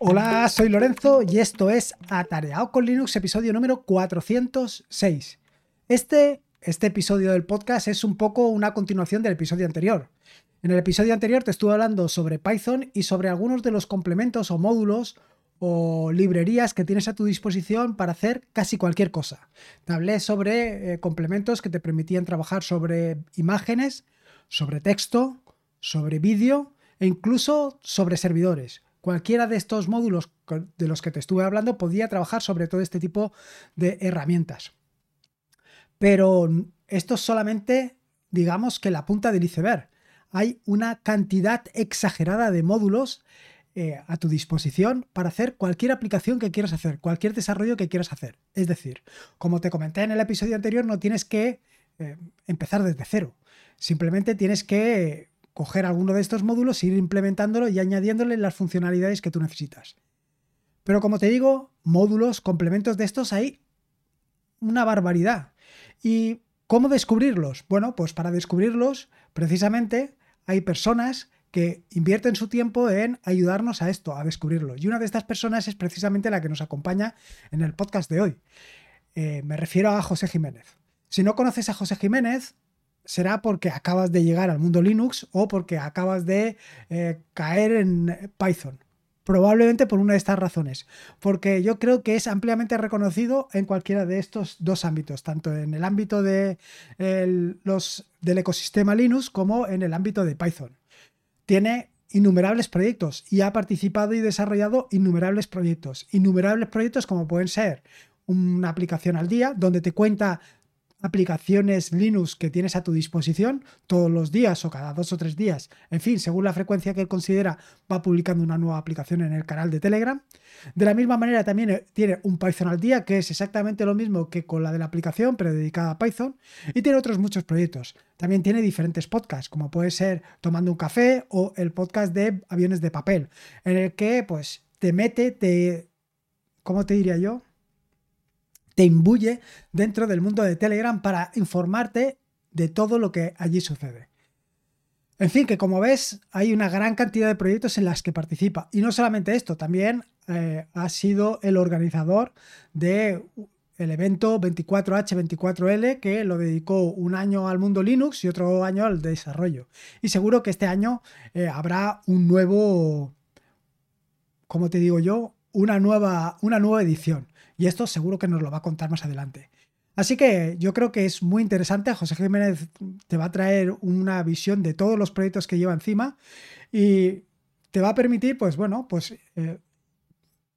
Hola, soy Lorenzo y esto es Atareado con Linux, episodio número 406. Este, este episodio del podcast es un poco una continuación del episodio anterior. En el episodio anterior te estuve hablando sobre Python y sobre algunos de los complementos o módulos o librerías que tienes a tu disposición para hacer casi cualquier cosa. Te hablé sobre eh, complementos que te permitían trabajar sobre imágenes, sobre texto, sobre vídeo e incluso sobre servidores. Cualquiera de estos módulos de los que te estuve hablando podía trabajar sobre todo este tipo de herramientas. Pero esto es solamente, digamos que la punta del iceberg. Hay una cantidad exagerada de módulos eh, a tu disposición para hacer cualquier aplicación que quieras hacer, cualquier desarrollo que quieras hacer. Es decir, como te comenté en el episodio anterior, no tienes que eh, empezar desde cero. Simplemente tienes que coger alguno de estos módulos, ir implementándolo y añadiéndole las funcionalidades que tú necesitas. Pero como te digo, módulos, complementos de estos hay una barbaridad. ¿Y cómo descubrirlos? Bueno, pues para descubrirlos, precisamente, hay personas que invierten su tiempo en ayudarnos a esto, a descubrirlo. Y una de estas personas es precisamente la que nos acompaña en el podcast de hoy. Eh, me refiero a José Jiménez. Si no conoces a José Jiménez, será porque acabas de llegar al mundo Linux o porque acabas de eh, caer en Python. Probablemente por una de estas razones, porque yo creo que es ampliamente reconocido en cualquiera de estos dos ámbitos, tanto en el ámbito de, los, del ecosistema Linux como en el ámbito de Python. Tiene innumerables proyectos y ha participado y desarrollado innumerables proyectos. Innumerables proyectos como pueden ser una aplicación al día, donde te cuenta aplicaciones Linux que tienes a tu disposición todos los días o cada dos o tres días. En fin, según la frecuencia que considera, va publicando una nueva aplicación en el canal de Telegram. De la misma manera también eh, tiene un Python al día, que es exactamente lo mismo que con la de la aplicación, pero dedicada a Python. Y tiene otros muchos proyectos. También tiene diferentes podcasts, como puede ser Tomando un café o el podcast de Aviones de Papel, en el que pues te mete, te... ¿Cómo te diría yo? Te imbuye dentro del mundo de Telegram para informarte de todo lo que allí sucede. En fin, que como ves, hay una gran cantidad de proyectos en las que participa. Y no solamente esto, también eh, ha sido el organizador del evento 24H24L que lo dedicó un año al mundo Linux y otro año al desarrollo. Y seguro que este año eh, habrá un nuevo, como te digo yo, una nueva, una nueva edición. Y esto seguro que nos lo va a contar más adelante. Así que yo creo que es muy interesante. José Jiménez te va a traer una visión de todos los proyectos que lleva encima y te va a permitir, pues bueno, pues eh,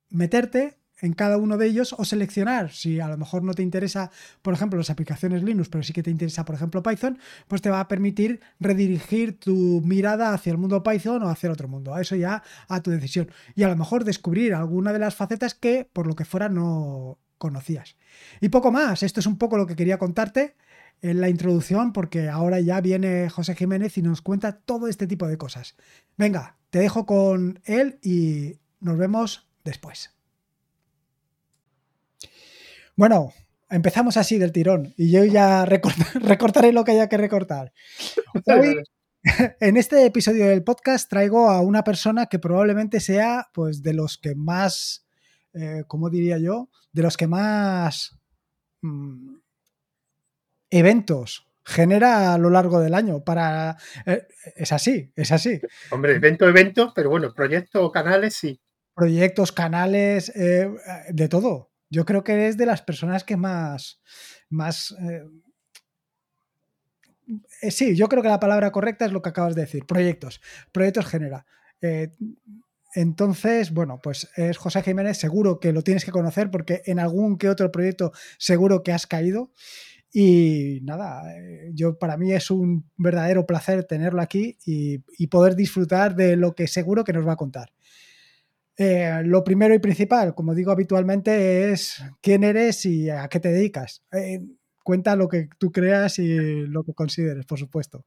meterte en cada uno de ellos o seleccionar, si a lo mejor no te interesa, por ejemplo, las aplicaciones Linux, pero sí que te interesa, por ejemplo, Python, pues te va a permitir redirigir tu mirada hacia el mundo Python o hacia otro mundo. Eso ya a tu decisión. Y a lo mejor descubrir alguna de las facetas que por lo que fuera no conocías. Y poco más, esto es un poco lo que quería contarte en la introducción porque ahora ya viene José Jiménez y nos cuenta todo este tipo de cosas. Venga, te dejo con él y nos vemos después. Bueno, empezamos así del tirón y yo ya recortaré lo que haya que recortar. Hoy, en este episodio del podcast traigo a una persona que probablemente sea pues de los que más, eh, ¿cómo diría yo? De los que más mm, eventos genera a lo largo del año para eh, es así es así hombre evento evento pero bueno proyectos canales sí proyectos canales eh, de todo yo creo que es de las personas que más, más eh, eh, sí, yo creo que la palabra correcta es lo que acabas de decir, proyectos. Proyectos genera. Eh, entonces, bueno, pues es José Jiménez, seguro que lo tienes que conocer porque en algún que otro proyecto seguro que has caído. Y nada, yo para mí es un verdadero placer tenerlo aquí y poder disfrutar de lo que seguro que nos va a contar. Eh, lo primero y principal, como digo habitualmente, es quién eres y a qué te dedicas. Eh, cuenta lo que tú creas y lo que consideres, por supuesto.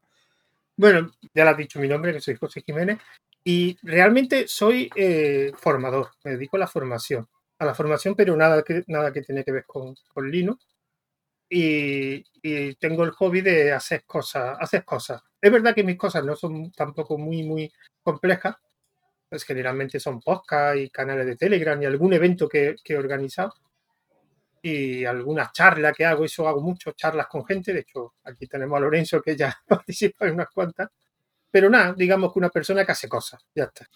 Bueno, ya lo has dicho mi nombre, que soy José Jiménez, y realmente soy eh, formador, me dedico a la formación, a la formación, pero nada que, nada que tiene que ver con, con Linux. Y, tengo el hobby de hacer cosas, hacer cosas. Es verdad que mis cosas no son tampoco muy, muy complejas, pues generalmente son podcasts y canales de Telegram y algún evento que, que he organizado y algunas charlas que hago, eso hago mucho, charlas con gente, de hecho aquí tenemos a Lorenzo que ya participa en unas cuantas, pero nada, digamos que una persona que hace cosas, ya está.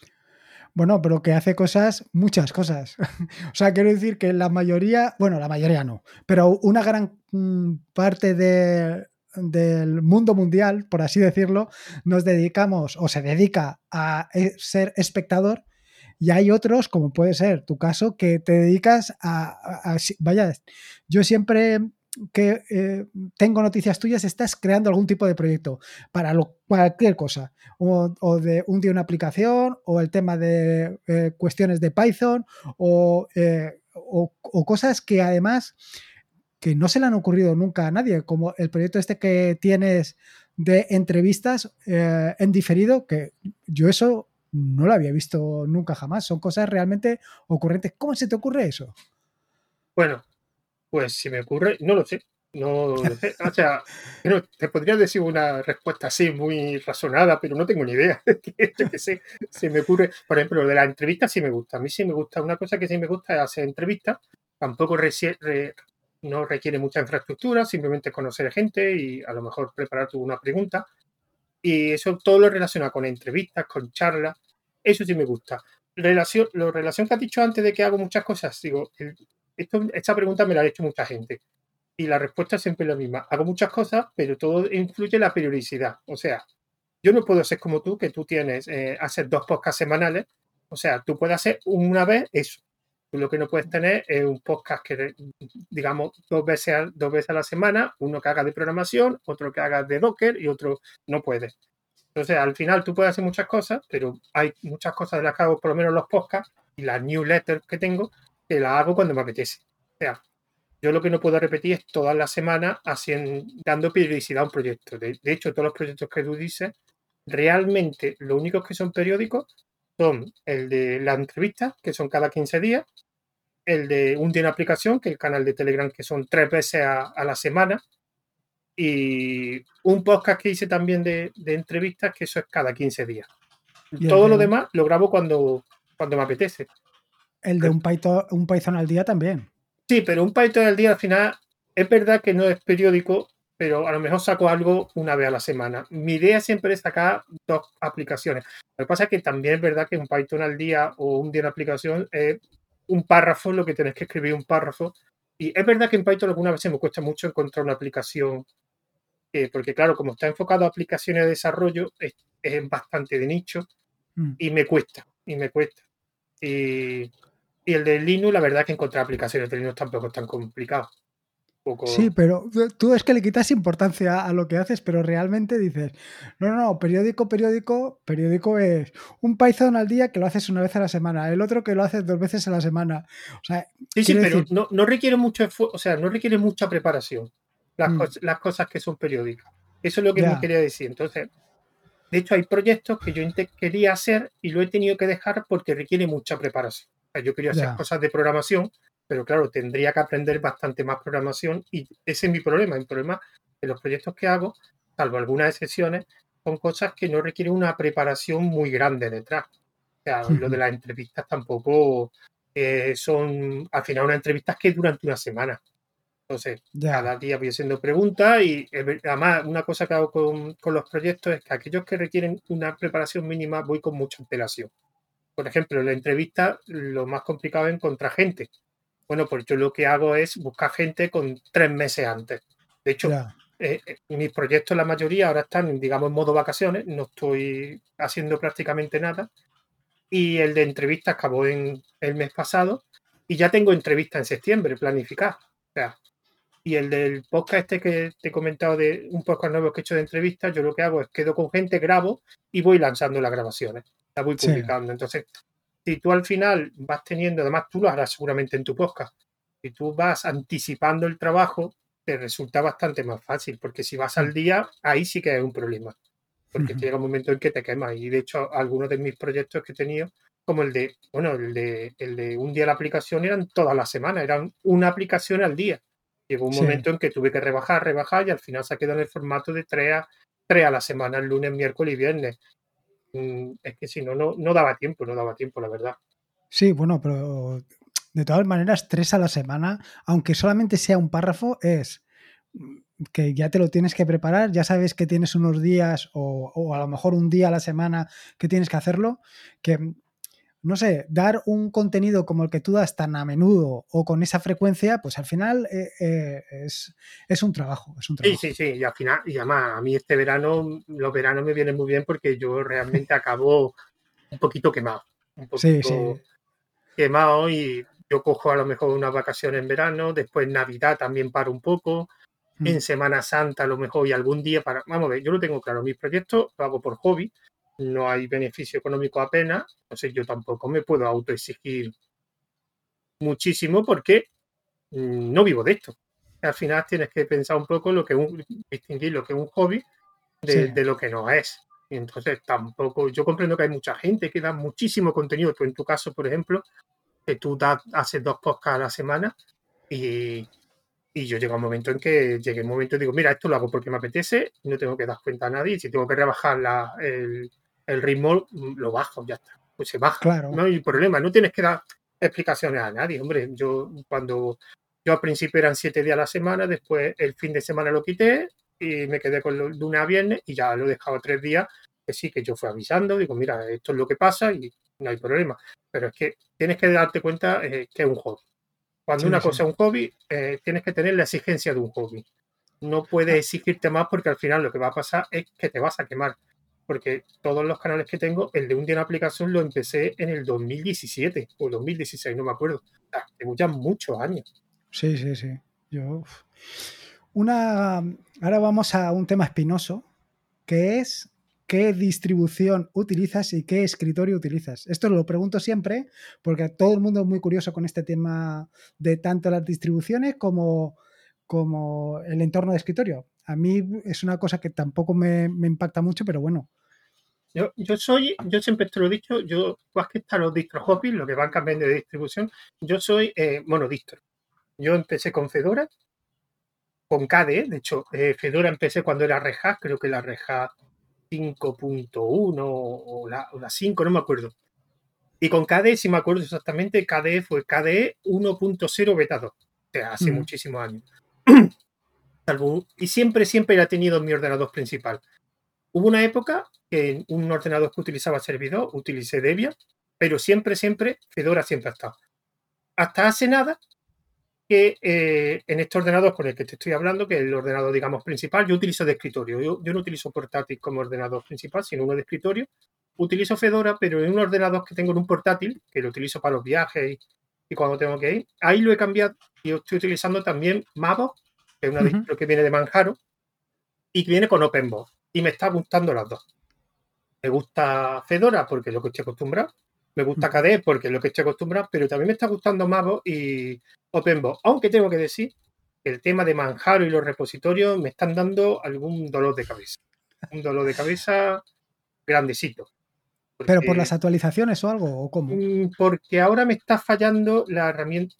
Bueno, pero que hace cosas, muchas cosas. o sea, quiero decir que la mayoría, bueno, la mayoría no, pero una gran mm, parte del mundo mundial, por así decirlo, nos dedicamos o se dedica a eh, ser espectador. Y hay otros, como puede ser tu caso, que te dedicas a, vaya, yo siempre que eh, tengo noticias tuyas, estás creando algún tipo de proyecto para cualquier cosa, o, de un día una aplicación, o el tema de eh, cuestiones de Python, eh, o, o, cosas que además que no se le han ocurrido nunca a nadie, como el proyecto este que tienes de entrevistas en diferido, que yo eso no lo había visto nunca jamás. Son cosas realmente ocurrentes. ¿Cómo se te ocurre eso? Bueno, pues si me ocurre, no lo sé. No lo sé. O sea, te podría decir una respuesta así muy razonada, pero no tengo ni idea. que sé, se me ocurre. Por ejemplo, lo de la entrevista sí me gusta. A mí sí me gusta. Una cosa que sí me gusta es hacer entrevistas. Tampoco no requiere mucha infraestructura, simplemente conocer gente y a lo mejor preparar una pregunta. Y eso todo lo relaciona con entrevistas, con charlas. Eso sí me gusta. Relación, la relación que has dicho antes de que hago muchas cosas, digo, esta pregunta me la ha hecho mucha gente. Y la respuesta es siempre la misma. Hago muchas cosas, pero todo influye en la periodicidad. O sea, yo no puedo ser como tú, que tú tienes, eh, hacer dos podcasts semanales. O sea, tú puedes hacer una vez eso. Lo que no puedes tener es un podcast que, digamos, dos veces, a, dos veces a la semana, uno que haga de programación, otro que haga de Docker y otro no puede. Entonces, al final tú puedes hacer muchas cosas, pero hay muchas cosas de las que hago, por lo menos los podcasts y las newsletters que tengo, que las hago cuando me apetece. O sea, yo lo que no puedo repetir es todas las semanas haciendo, dando periodicidad a un proyecto. De, de, hecho, todos los proyectos que tú dices, realmente los únicos que son periódicos son el de la entrevista, que son cada 15 días, el de un día en aplicación, que es el canal de Telegram, que son tres veces a, la semana, y un podcast que hice también de, entrevistas, que eso es cada 15 días. Todo lo demás lo grabo cuando, cuando me apetece. El de un Python, un Python al día también. Sí, pero un Python al día al final es verdad que no es periódico, pero a lo mejor saco algo una vez a la semana. Mi idea siempre es sacar dos aplicaciones. Lo que pasa es que también es verdad que un Python al día o un día en aplicación es un párrafo, lo que tenés que escribir un párrafo. Y es verdad que en Python alguna vez me cuesta mucho encontrar una aplicación, eh, porque claro, como está enfocado a aplicaciones de desarrollo, es, bastante de nicho mm. y me cuesta, y me cuesta. Y, y el de Linux, la verdad es que encontrar aplicaciones de Linux tampoco es tan complicado. Sí, pero tú es que le quitas importancia a lo que haces, pero realmente dices, no, no, no, periódico, periódico, periódico es un Python al día que lo haces una vez a la semana, el otro que lo haces dos veces a la semana. O sea, sí, sí, pero no, requiere mucho esfuerzo, o sea, no requiere mucha preparación las, mm. las cosas que son periódicas. Eso es lo que me quería decir. Entonces, de hecho, hay proyectos que yo quería hacer y lo he tenido que dejar porque requiere mucha preparación. yo quería hacer cosas de programación pero claro, tendría que aprender bastante más programación y ese es mi problema. El problema de los proyectos que hago, salvo algunas excepciones, son cosas que no requieren una preparación muy grande detrás. O sea, lo de las entrevistas tampoco eh, son, al final, unas entrevistas que durante una semana. Entonces, cada día voy haciendo preguntas y además una cosa que hago con, con, los proyectos es que aquellos que requieren una preparación mínima voy con mucha antelación. Por ejemplo, en la entrevista lo más complicado es encontrar gente. Bueno, pues yo lo que hago es buscar gente con tres meses antes. De hecho, eh, eh, mis proyectos, la mayoría, ahora están, digamos, en modo vacaciones, no estoy haciendo prácticamente nada. Y el de entrevistas acabó en el mes pasado y ya tengo entrevista en septiembre planificada. O sea, y el del podcast este que te he comentado de un podcast nuevo que he hecho de entrevistas, yo lo que hago es quedo con gente, grabo y voy lanzando las grabaciones. La voy publicando. Entonces, si tú al final vas teniendo, además tú lo harás seguramente en tu podcast, si tú vas anticipando el trabajo, te resulta bastante más fácil, porque si vas al día, ahí sí que hay un problema, porque llega un momento en que te quemas. Y de hecho, algunos de mis proyectos que he tenido, como el de, bueno, el de, el de un día la aplicación, eran todas las semanas, eran una aplicación al día. Llegó un momento en que tuve que rebajar, rebajar y al final se ha quedado en el formato de tres a, tres a la semana, el lunes, miércoles y viernes es que si no, no, no daba tiempo, no daba tiempo, la verdad. Sí, bueno, pero de todas maneras, tres a la semana, aunque solamente sea un párrafo, es que ya te lo tienes que preparar, ya sabes que tienes unos días o, o, a lo mejor un día a la semana que tienes que hacerlo, que no sé, dar un contenido como el que tú das tan a menudo o con esa frecuencia, pues al final eh, eh, es, es, un trabajo, es un trabajo. Sí, sí, sí, y al final, y además a mí este verano, los veranos me vienen muy bien porque yo realmente acabo un poquito quemado, un poquito sí, sí. quemado y yo cojo a lo mejor unas vacaciones en verano, después Navidad también paro un poco, mm. en Semana Santa a lo mejor y algún día para, vamos a ver, yo lo tengo claro, mis proyectos lo hago por hobby, no hay beneficio económico apenas, entonces yo tampoco me puedo autoexigir muchísimo porque mm, no vivo de esto. Al final tienes que pensar un poco lo que un, distinguir lo que es un hobby de, sí. de, lo que no es. Y entonces tampoco, yo comprendo que hay mucha gente que da muchísimo contenido. Tú en tu caso, por ejemplo, que tú das, haces dos podcasts a la semana y, y yo llego a un momento en que llegué un momento y digo, mira, esto lo hago porque me apetece, no tengo que dar cuenta a nadie. Si tengo que rebajar la, el, el ritmo lo bajo, ya está. Pues se baja. Claro. No hay problema, no tienes que dar explicaciones a nadie. Hombre, yo cuando yo al principio eran siete días a la semana, después el fin de semana lo quité y me quedé con lo, lunes a viernes y ya lo he dejado tres días, que sí, que yo fui avisando, digo, mira, esto es lo que pasa y no hay problema. Pero es que tienes que darte cuenta eh, que es un hobby. Cuando sí, una sí. cosa es un hobby, eh, tienes que tener la exigencia de un hobby. No puedes Ah. exigirte más porque al final lo que va a pasar es que te vas a quemar porque todos los canales que tengo, el de un día en aplicación lo empecé en el 2017 o 2016, no me acuerdo. Tengo ya muchos años. Sí, sí, sí. Yo. Una. Ahora vamos a un tema espinoso, que es qué distribución utilizas y qué escritorio utilizas. Esto lo pregunto siempre porque todo el mundo es muy curioso con este tema de tanto las distribuciones como, como el entorno de escritorio. A mí es una cosa que tampoco me, me impacta mucho, pero bueno, yo, yo soy, yo siempre te lo he dicho, yo, más que están los distro hobbies, lo que van cambiando de distribución, yo soy eh, monodistro. Yo empecé con Fedora, con KDE, de hecho, eh, Fedora empecé cuando era Reja, creo que la Reja 5.1 o la, o la 5, no me acuerdo. Y con KDE, si me acuerdo exactamente, KDE fue KDE 1.0 beta 2, o sea, hace mm. muchísimos años. y siempre, siempre la he tenido en mi ordenador principal. Hubo una época que en un ordenador que utilizaba servidor utilicé Debian, pero siempre, siempre, Fedora siempre ha estado. Hasta hace nada que eh, en este ordenador con el que te estoy hablando, que es el ordenador, digamos, principal, yo utilizo de escritorio. Yo, yo no utilizo portátil como ordenador principal, sino uno de escritorio. Utilizo Fedora, pero en un ordenador que tengo en un portátil, que lo utilizo para los viajes y, y cuando tengo que ir, ahí lo he cambiado y estoy utilizando también Mavo, que es una uh -huh. distro que viene de Manjaro y que viene con OpenBox y me está gustando las dos. Me gusta Fedora porque es lo que estoy acostumbrado. Me gusta KDE porque es lo que estoy acostumbrado, pero también me está gustando Mavo y OpenBox. Aunque tengo que decir que el tema de Manjaro y los repositorios me están dando algún dolor de cabeza. Un dolor de cabeza grandecito. Porque, ¿Pero por las actualizaciones o algo? ¿O cómo? Mm, porque ahora me está fallando la herramienta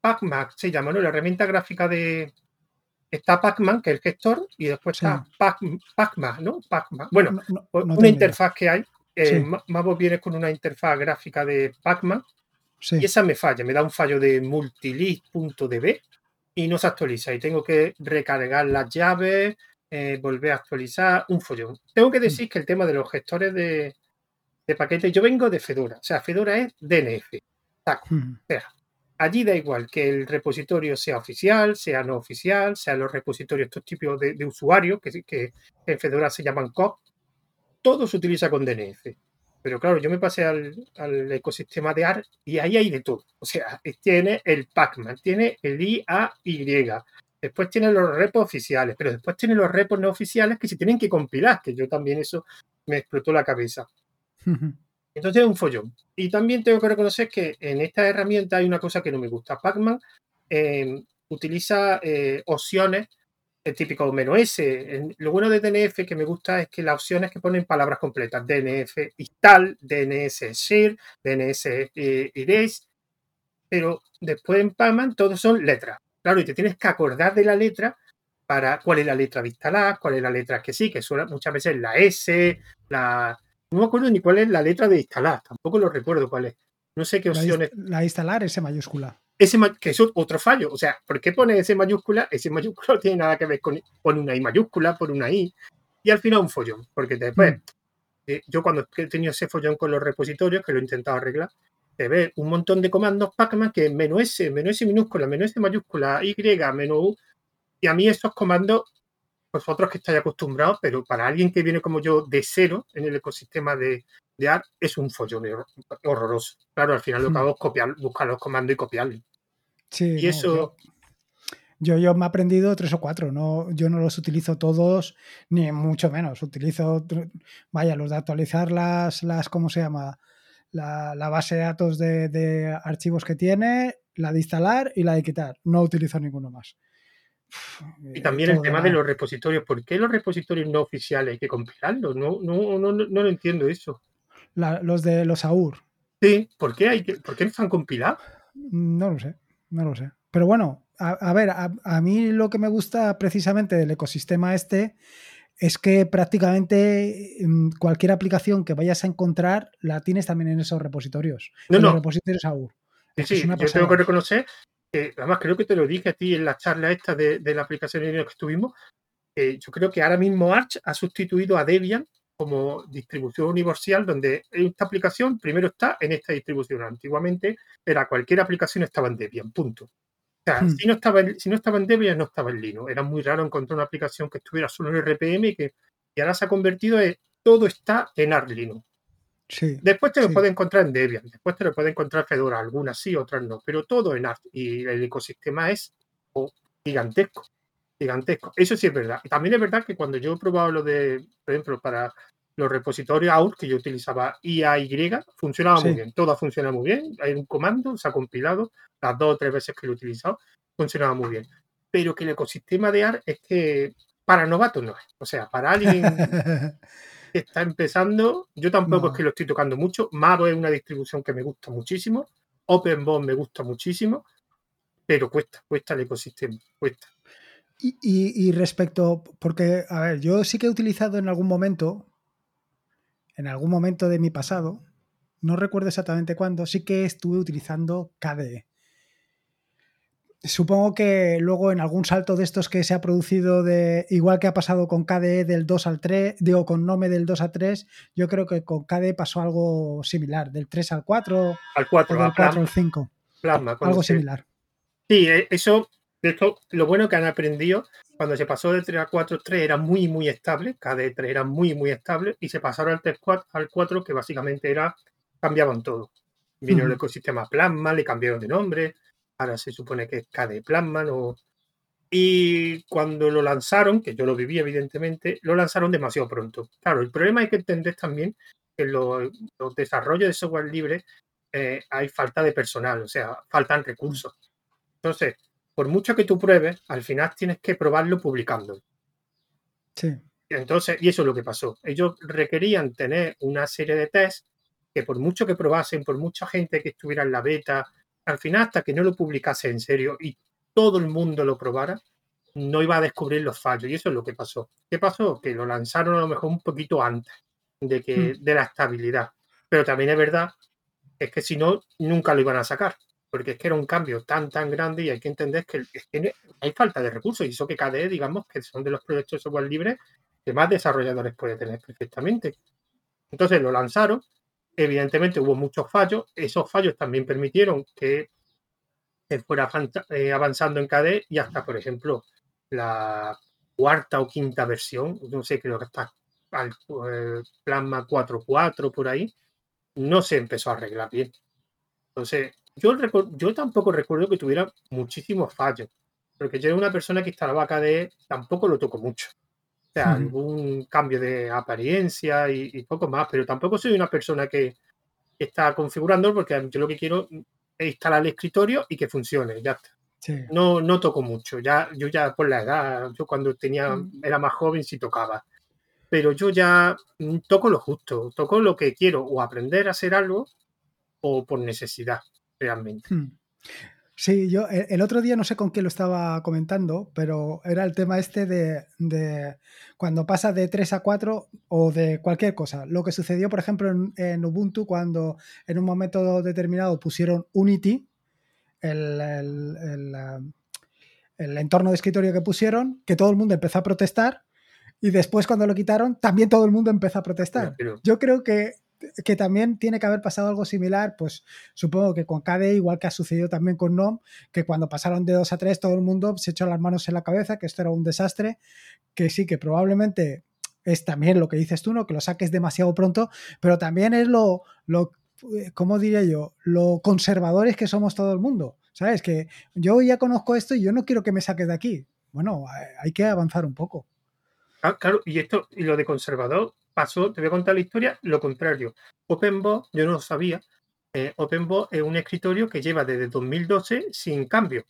PacMac, se llama, ¿no? La herramienta gráfica de, está Pacman, que es el gestor, y después sí. está Pac, Pacma, ¿no? Pacma. Bueno, no, no, no una interfaz que hay. Eh, sí. Mavo viene con una interfaz gráfica de Pacman sí. y esa me falla, me da un fallo de multilist.db y no se actualiza. Y tengo que recargar las llaves, eh, volver a actualizar, un follón. Tengo que decir mm. que el tema de los gestores de, de paquetes, yo vengo de Fedora, o sea, Fedora es DNF. Taco. Mm. O sea, allí da igual que el repositorio sea oficial, sea no oficial, sean los repositorios, estos tipos de, de usuarios que, en Fedora se llaman COP, todo se utiliza con DNF. Pero claro, yo me pasé al, ecosistema de AR y ahí hay de todo. O sea, tiene el Pacman, tiene el IAY, después tiene los repos oficiales, pero después tiene los repos no oficiales que se tienen que compilar, que yo también eso me explotó la cabeza. Entonces es un follón. Y también tengo que reconocer que en esta herramienta hay una cosa que no me gusta. Pacman eh, utiliza eh, opciones, el típico menú S. Lo bueno de DNF que me gusta es que las opciones que ponen palabras completas. DNF install, DNS share, DNS eh, erase. Pero después en Pacman todos son letras. Claro, y te tienes que acordar de la letra para cuál es la letra de instalar, cuál es la letra que sí, que suena muchas veces la S, la, no me acuerdo ni cuál es la letra de instalar, tampoco lo recuerdo cuál es. No sé qué opciones. La, la instalar, ese mayúscula. Ese, que es otro fallo. O sea, ¿por qué pone ese mayúscula? Ese mayúscula no tiene nada que ver con, una I mayúscula, por una I. Y al final un follón. Porque después, mm. eh, yo cuando he tenido ese follón con los repositorios, que lo he intentado arreglar, te ve un montón de comandos Pacman que menos S, menos S minúscula, menos S mayúscula, Y, menos U. Y a mí esos comandos vosotros que estáis acostumbrados, pero para alguien que viene como yo de cero en el ecosistema de, de ARC es un follón horroroso. Claro, al final lo que hmm. hago es copiar, buscar los comandos y copiarlos. Sí, y eso... Yo, yo, me he aprendido tres o cuatro, no, yo no los utilizo todos, ni mucho menos. Utilizo, vaya, los de actualizar las, las ¿cómo se llama? La, base de datos de, de, archivos que tiene, la de instalar y la de quitar. No utilizo ninguno más. Y también el tema de los repositorios. ¿Por qué los repositorios no oficiales hay que compilarlos? No, no, no, no, lo entiendo eso. los de los AUR. Sí, ¿por qué, hay que, ¿por qué no están compilados? No lo sé, no lo sé. Pero bueno, a, ver, a, mí lo que me gusta precisamente del ecosistema este es que prácticamente mm, cualquier aplicación que vayas a encontrar la tienes también en esos repositorios. No, en no. Los repositorios AUR. Sí, sí, yo tengo que reconocer además creo que te lo dije a ti en la charla esta de, la aplicación en que estuvimos, yo creo que ahora mismo Arch ha sustituido a Debian como distribución universal donde esta aplicación primero está en esta distribución. Antiguamente era cualquier aplicación estaba en Debian, punto. O sea, hmm. si, no estaba en, si no estaba en Debian, no estaba en Linux. Era muy raro encontrar una aplicación que estuviera solo en RPM y que y ahora se ha convertido en todo está en Arch Linux después te lo puedes encontrar en Debian, después te lo puedes encontrar Fedora, algunas sí, otras no, pero todo en Arch y el ecosistema es oh, gigantesco, gigantesco. Eso sí es verdad. También es verdad que cuando yo he probado lo de, por ejemplo, para los repositorios AUR que yo utilizaba IAY, funcionaba muy bien, todo funciona muy bien, hay un comando, se ha compilado, las dos o tres veces que lo he utilizado, funcionaba muy bien. Pero que el ecosistema de ARC es que para novatos no es. O sea, para alguien está empezando. Yo tampoco es que lo estoy tocando mucho. Mago es una distribución que me gusta muchísimo. OpenBOM me gusta muchísimo. Pero cuesta, cuesta el ecosistema, cuesta. Y, respecto, porque, a ver, yo sí que he utilizado en algún momento, en algún momento de mi pasado, no recuerdo exactamente cuándo, sí que estuve utilizando KDE. Supongo que luego en algún salto de estos que se ha producido de igual que ha pasado con KDE del 2 al 3, digo con Nome del 2 al 3, yo creo que con KDE pasó algo similar, del 3 al 4, al 4, del 4 al 5. algo similar. Sí, eh, eso, lo bueno que han aprendido cuando se pasó del 3 al 4, 3 era muy, muy estable, KDE 3 era muy, muy estable, y se pasaron al 3 al 4, que básicamente era, cambiaban todo. Vino el ecosistema Plasma, le cambiaron de nombre, ahora se supone que es KDE Plasma, Y cuando lo lanzaron, que yo lo viví evidentemente, lo lanzaron demasiado pronto. Claro, el problema hay que entender también que en los, desarrollos de software libre eh, hay falta de personal, o sea, faltan recursos. Entonces, por mucho que tú pruebes, al final tienes que probarlo publicando. Sí. Entonces, y eso es lo que pasó. Ellos requerían tener una serie de tests que por mucho que probasen, por mucha gente que estuviera en la beta, al final, hasta que no lo publicase en serio y todo el mundo lo probara, no iba a descubrir los fallos. Y eso es lo que pasó. ¿Qué pasó? Que lo lanzaron a lo mejor un poquito antes de, que, hmm. de la estabilidad. Pero también es verdad es que si no, nunca lo iban a sacar. Porque es que era un cambio tan, tan grande y hay que entender que, hay falta de recursos. Y eso que KDE, digamos, que son de los proyectos de software libre que más desarrolladores puede tener perfectamente. Entonces lo lanzaron Evidentemente hubo muchos fallos. Esos fallos también permitieron que fuera eh, avanzando en KDE y hasta, por ejemplo, la cuarta o quinta versión, no sé, creo que está al eh, Plasma 4.4 por ahí, no se empezó a arreglar bien. Entonces, yo, yo tampoco recuerdo que tuviera muchísimos fallos, porque yo era una persona que instalaba KDE, tampoco lo toco mucho. O sea, algún cambio de apariencia y, poco más, pero tampoco soy una persona que está configurando porque yo lo que quiero es instalar el escritorio y que funcione, ya está. No, no toco mucho, ya, yo ya por la edad, yo cuando tenía, mm. era más joven sí tocaba, pero yo ya mm, toco lo justo, toco lo que quiero, o aprender a hacer algo o por necesidad, realmente. Hmm. Sí, yo el otro día no sé con quién lo estaba comentando, pero era el tema este de, de cuando pasa de 3 a 4 o de cualquier cosa. Lo que sucedió, por ejemplo, en, en Ubuntu cuando en un momento determinado pusieron Unity, el, el, el, el entorno de escritorio que pusieron, que todo el mundo empezó a protestar y después cuando lo quitaron, también todo el mundo empezó a protestar. Yo creo que que también tiene que haber pasado algo similar, pues supongo que con KDE, igual que ha sucedido también con NOM, que cuando pasaron de 2 a 3 todo el mundo se echó las manos en la cabeza, que esto era un desastre, que sí, que probablemente es también lo que dices tú, ¿no? Que lo saques demasiado pronto, pero también es lo, lo ¿cómo diría yo? Lo conservadores que somos todo el mundo, ¿sabes? Que yo ya conozco esto y yo no quiero que me saques de aquí. Bueno, hay que avanzar un poco. Ah, claro, y esto, y lo de conservador, pasó, te voy a contar la historia, lo contrario. OpenBox, yo no lo sabía, eh, OpenBox es un escritorio que lleva desde 2012 sin cambio.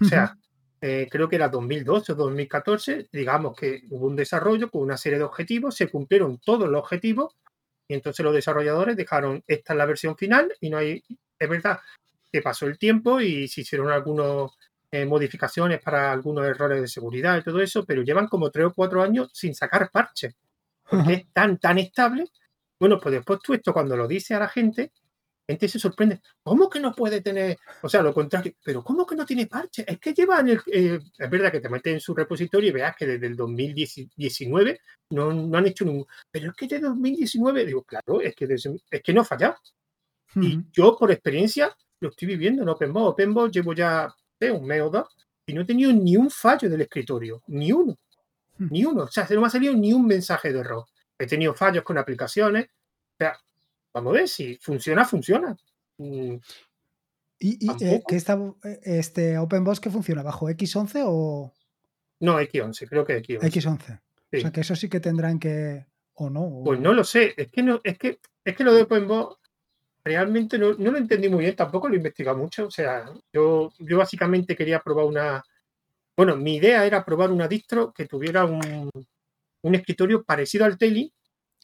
O sea, eh, creo que era 2012 o 2014, digamos que hubo un desarrollo con una serie de objetivos, se cumplieron todos los objetivos y entonces los desarrolladores dejaron, esta es la versión final y no hay, es verdad que pasó el tiempo y se hicieron algunas eh, modificaciones para algunos errores de seguridad y todo eso, pero llevan como tres o cuatro años sin sacar parches porque es tan, tan estable. Bueno, pues después tú esto cuando lo dices a la gente, gente se sorprende. ¿Cómo que no puede tener? O sea, lo contrario, pero ¿cómo que no tiene parche? Es que lleva en el. Eh, es verdad que te metes en su repositorio y veas que desde el 2019 no, no han hecho ningún. Pero es que desde 2019, digo, claro, es que, es que no ha fallado. Y yo, por experiencia, lo estoy viviendo en OpenBox. OpenBox llevo ya un mes o dos y no he tenido ni un fallo del escritorio, ni uno. Ni uno. O sea, no me ha salido ni un mensaje de error. He tenido fallos con aplicaciones. O sea, vamos a ver si funciona, funciona. Mm, ¿Y, y eh, ¿qué está, eh, este OpenBox que funciona? ¿Bajo X11 o...? No, X11, creo que X11. X11. O sea, que eso sí que tendrán que... ¿O no? Pues no lo sé. Es que, no, es que, es que lo de OpenBox realmente no, no, lo entendí muy bien. Tampoco lo he investigado mucho. O sea, yo, yo básicamente quería probar una, bueno, mi idea era probar una distro que tuviera un, escritorio parecido al Teli,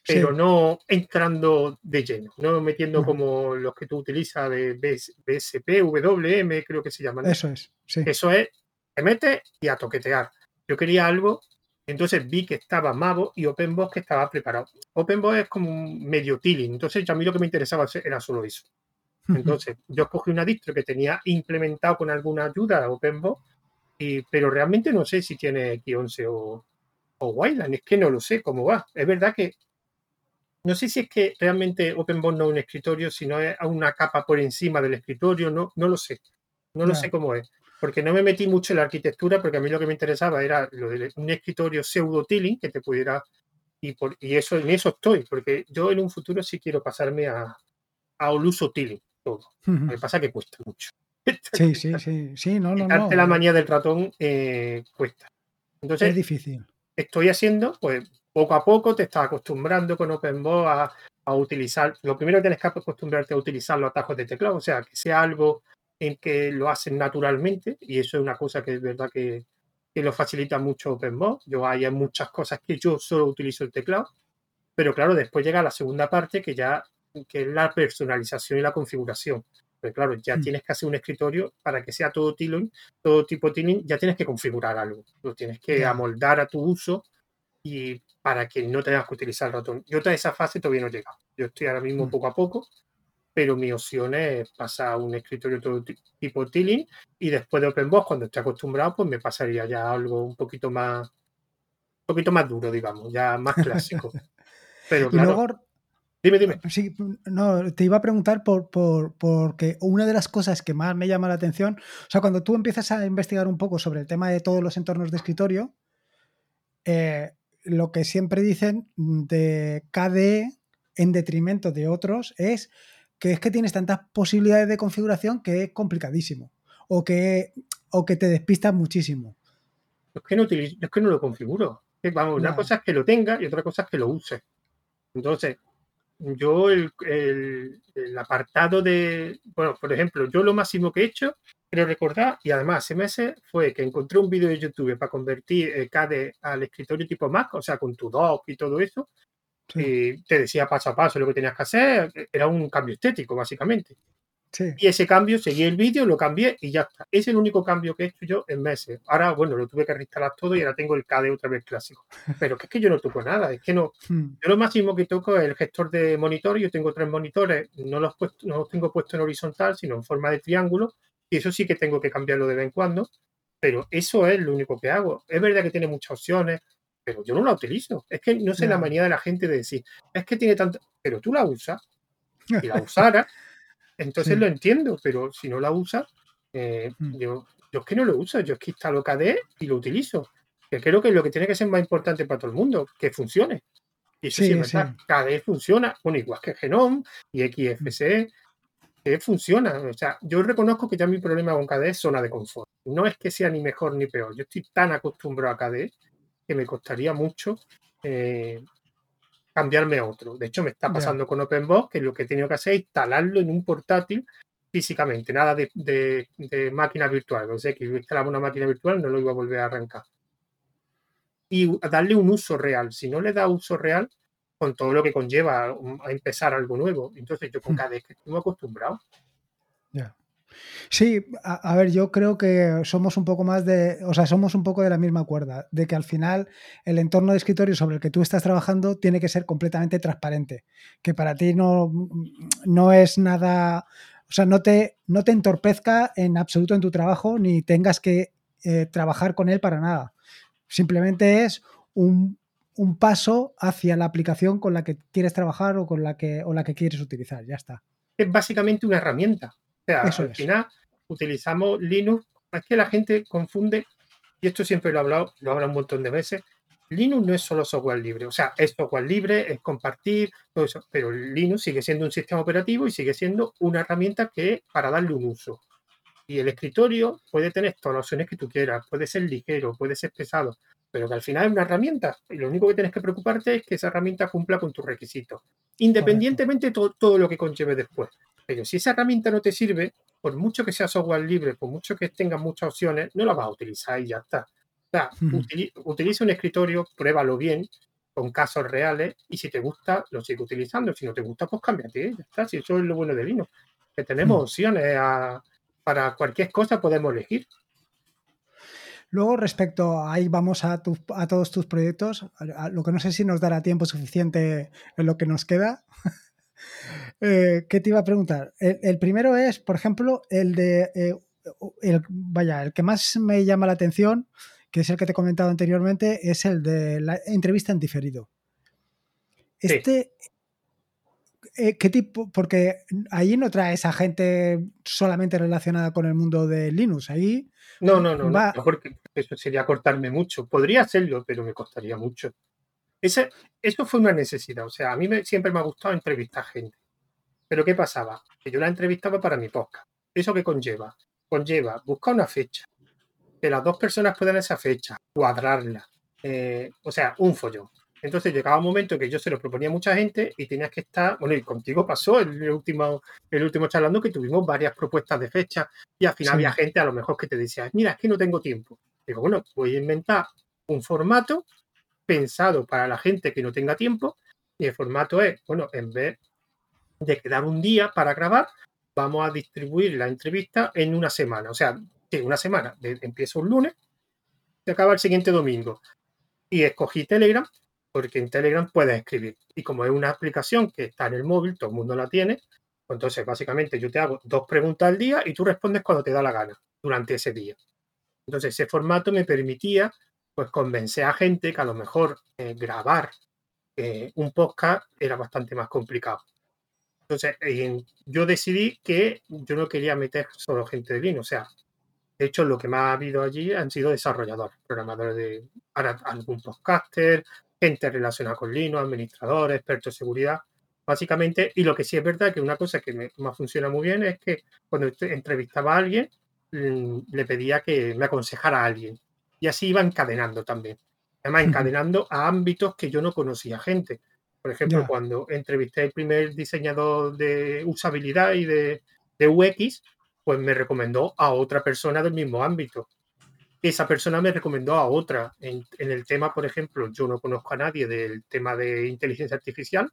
pero no entrando de lleno, no metiendo como los que tú utilizas de BSP, WM, creo que se llaman. Eso es, sí. Eso es, te metes y a toquetear. Yo quería algo, entonces vi que estaba Mavo y OpenBox que estaba preparado. OpenBox es como un medio tiling, entonces a mí lo que me interesaba era solo eso. Entonces, yo escogí una distro que tenía implementado con alguna ayuda OpenBox pero realmente no sé si tiene X11 o, o Wildland, es que no lo sé cómo va. Es verdad que no sé si es que realmente OpenBox no es un escritorio, sino es una capa por encima del escritorio, no, no lo sé. No lo sé cómo es. Porque no me metí mucho en la arquitectura, porque a mí lo que me interesaba era lo de un escritorio pseudo-tiling que te pudiera. Y, por, y eso, en eso estoy, porque yo en un futuro sí quiero pasarme a, a un uso tiling todo. Lo que pasa que cuesta mucho. Sí, sí, sí, sí, no, no, no. la manía del ratón eh, cuesta. Entonces, es difícil. Estoy haciendo, pues poco a poco te estás acostumbrando con OpenBox a, a utilizar. Lo primero que tienes que acostumbrarte a utilizar los atajos de teclado, o sea, que sea algo en que lo hacen naturalmente, y eso es una cosa que es verdad que, que lo facilita mucho OpenBox. Yo hay muchas cosas que yo solo utilizo el teclado, pero claro, después llega la segunda parte que ya que es la personalización y la configuración claro, ya mm. tienes que hacer un escritorio para que sea todo tiling, todo tipo tiling, ya tienes que configurar algo. Lo tienes que amoldar a tu uso y para que no tengas que utilizar el ratón. Yo toda esa fase todavía no he llegado. Yo estoy ahora mismo mm. poco a poco, pero mi opción es pasar a un escritorio todo tipo tiling y después de OpenBox, cuando esté acostumbrado, pues me pasaría ya algo un poquito más, un poquito más duro, digamos, ya más clásico. Pero claro, Dime, dime. Sí, no, te iba a preguntar por, por, porque una de las cosas que más me llama la atención, o sea, cuando tú empiezas a investigar un poco sobre el tema de todos los entornos de escritorio, eh, lo que siempre dicen de KDE en detrimento de otros es que es que tienes tantas posibilidades de configuración que es complicadísimo o que, o que te despistas muchísimo. Es que no, es que no lo configuro. Vamos, una cosa es que lo tenga y otra cosa es que lo use. Entonces, yo el, el, apartado de, bueno, por ejemplo, yo lo máximo que he hecho, creo recordar, y además hace meses, fue que encontré un vídeo de YouTube para convertir el CAD al escritorio tipo Mac, o sea, con tu dock y todo eso, y te decía paso a paso lo que tenías que hacer, era un cambio estético, básicamente. Y ese cambio, seguí el vídeo, lo cambié y ya está. Es el único cambio que he hecho yo en meses. Ahora, bueno, lo tuve que reinstalar todo y ahora tengo el KDE otra vez clásico. Pero que es que yo no toco nada, es que no. Hmm. Yo lo máximo que toco es el gestor de monitor. Yo tengo tres monitores, no los, puesto, no los tengo puesto en horizontal, sino en forma de triángulo. Y eso sí que tengo que cambiarlo de vez en cuando. Pero eso es lo único que hago. Es verdad que tiene muchas opciones, pero yo no la utilizo. Es que no sé la manía de la gente de decir, es que tiene tanto. Pero tú la usas. Si la usara entonces lo entiendo, pero si no la usa, eh, mm. yo, yo es que no lo uso, yo es que instalo KDE y lo utilizo. Que creo que es lo que tiene que ser más importante para todo el mundo, que funcione. Y eso sí, es verdad, KDE funciona, bueno, igual que Genome y XFCE, que funciona. O sea, yo reconozco que ya mi problema con KDE es zona de confort. No es que sea ni mejor ni peor, yo estoy tan acostumbrado a KDE que me costaría mucho eh, cambiarme a otro. De hecho, me está pasando con OpenBox que lo que he tenido que hacer es instalarlo en un portátil físicamente, nada de, máquina virtual. O sea, que yo instalaba una máquina virtual no lo iba a volver a arrancar. Y darle un uso real. Si no le da uso real, con todo lo que conlleva a empezar algo nuevo. Entonces, yo con hmm. cada vez que estoy acostumbrado. Ya. Sí, a, ver, yo creo que somos un poco más de, o sea, somos un poco de la misma cuerda, de que al final el entorno de escritorio sobre el que tú estás trabajando tiene que ser completamente transparente, que para ti no, no es nada, o sea, no te, no te entorpezca en absoluto en tu trabajo ni tengas que eh, trabajar con él para nada. Simplemente es un, un, paso hacia la aplicación con la que quieres trabajar o con la que, o la que quieres utilizar, ya está. Es básicamente una herramienta sea, al final utilizamos Linux. Es que la gente confunde, y esto siempre lo he hablado, lo he hablado un montón de veces. Linux no es solo software libre, o sea, es software libre, es compartir, todo eso, pero Linux sigue siendo un sistema operativo y sigue siendo una herramienta que para darle un uso. Y el escritorio puede tener todas las opciones que tú quieras, puede ser ligero, puede ser pesado, pero que al final es una herramienta y lo único que tienes que preocuparte es que esa herramienta cumpla con tus requisitos, independientemente de todo lo que conlleve después. Pero si esa herramienta no te sirve, por mucho que sea software libre, por mucho que tenga muchas opciones, no la vas a utilizar y ya está. O sea, utiliza un escritorio, pruébalo bien, con casos reales, y si te gusta, lo sigue utilizando. Si no te gusta, pues cámbiate, ya está. Si eso es lo bueno de Linux, que tenemos opciones para cualquier cosa, podemos elegir. Luego, respecto, ahí vamos a, a todos tus proyectos, lo que no sé si nos dará tiempo suficiente en lo que nos queda. Eh, ¿Qué te iba a preguntar? El, primero es, por ejemplo, el de. Eh, el, vaya, el que más me llama la atención, que es el que te he comentado anteriormente, es el de la entrevista en diferido. Este. Eh, ¿Qué tipo? Porque ahí no traes a gente solamente relacionada con el mundo de Linux. Ahí. No, no, no. Va... porque eso sería cortarme mucho. Podría hacerlo, pero me costaría mucho. Ese, eso fue una necesidad. O sea, a mí me, siempre me ha gustado entrevistar gente. Pero ¿qué pasaba? Que yo la entrevistaba para mi podcast. ¿Eso qué conlleva? Conlleva buscar una fecha, que las dos personas puedan esa fecha, cuadrarla. Eh, o sea, un follón. Entonces llegaba un momento que yo se lo proponía a mucha gente y tenías que estar, bueno, y contigo pasó el último, el último charlando que tuvimos varias propuestas de fecha y al final había gente a lo mejor que te decía, mira, es que no tengo tiempo. Digo, bueno, voy a inventar un formato pensado para la gente que no tenga tiempo y el formato es, bueno, en vez de quedar un día para grabar, vamos a distribuir la entrevista en una semana. O sea, una semana. empiezo un lunes, se acaba el siguiente domingo. Y escogí Telegram porque en Telegram puedes escribir. Y como es una aplicación que está en el móvil, todo el mundo la tiene, pues entonces básicamente yo te hago dos preguntas al día y tú respondes cuando te da la gana durante ese día. Entonces ese formato me permitía pues convencer a gente que a lo mejor eh, grabar eh, un podcast era bastante más complicado. Entonces, yo decidí que yo no quería meter solo gente de Linux. O sea, de hecho, lo que más ha habido allí han sido desarrolladores, programadores de algún podcaster, gente relacionada con Linux, administradores, expertos de seguridad, básicamente. Y lo que sí es verdad que una cosa que me, funciona muy bien es que cuando entrevistaba a alguien, mm, le pedía que me aconsejara a alguien. Y así iba encadenando también. Además, encadenando a ámbitos que yo no conocía gente. Por ejemplo, cuando entrevisté al primer diseñador de usabilidad y de, UX, pues me recomendó a otra persona del mismo ámbito. Esa persona me recomendó a otra. En, el tema, por ejemplo, yo no conozco a nadie del tema de inteligencia artificial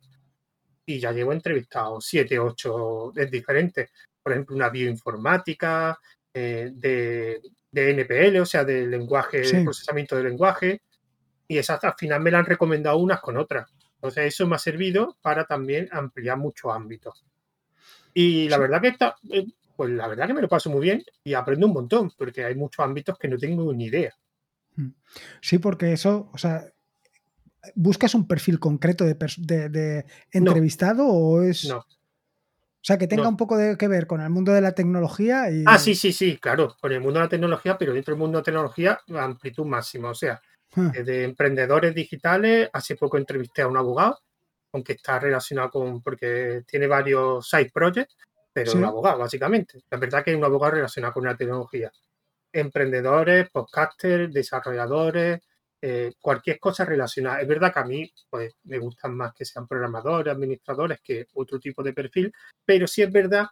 y ya llevo entrevistado siete, ocho diferentes. por ejemplo, una bioinformática, eh, de, NPL, o sea, de lenguaje, de procesamiento de lenguaje, y esas al final me la han recomendado unas con otras. Entonces eso me ha servido para también ampliar muchos ámbitos. Y la verdad que está, eh, pues la verdad que me lo paso muy bien y aprendo un montón, porque hay muchos ámbitos que no tengo ni idea. Mm. Sí, porque eso, o sea, ¿buscas un perfil concreto de, entrevistado o es... No. O sea, que tenga un poco de que ver con el mundo de la tecnología y... Ah, sí, sí, sí, claro, con el mundo de la tecnología, pero dentro del mundo de la tecnología, amplitud máxima. O sea, ah. de emprendedores digitales, hace poco entrevisté a un abogado, aunque está relacionado con, porque tiene varios side projects, pero un abogado, básicamente. La verdad que es un abogado relacionado con la tecnología. Emprendedores, podcasters, desarrolladores, eh, cualquier cosa relacionada. Es verdad que a mí pues, me gustan más que sean programadores, administradores, que otro tipo de perfil, pero sí es verdad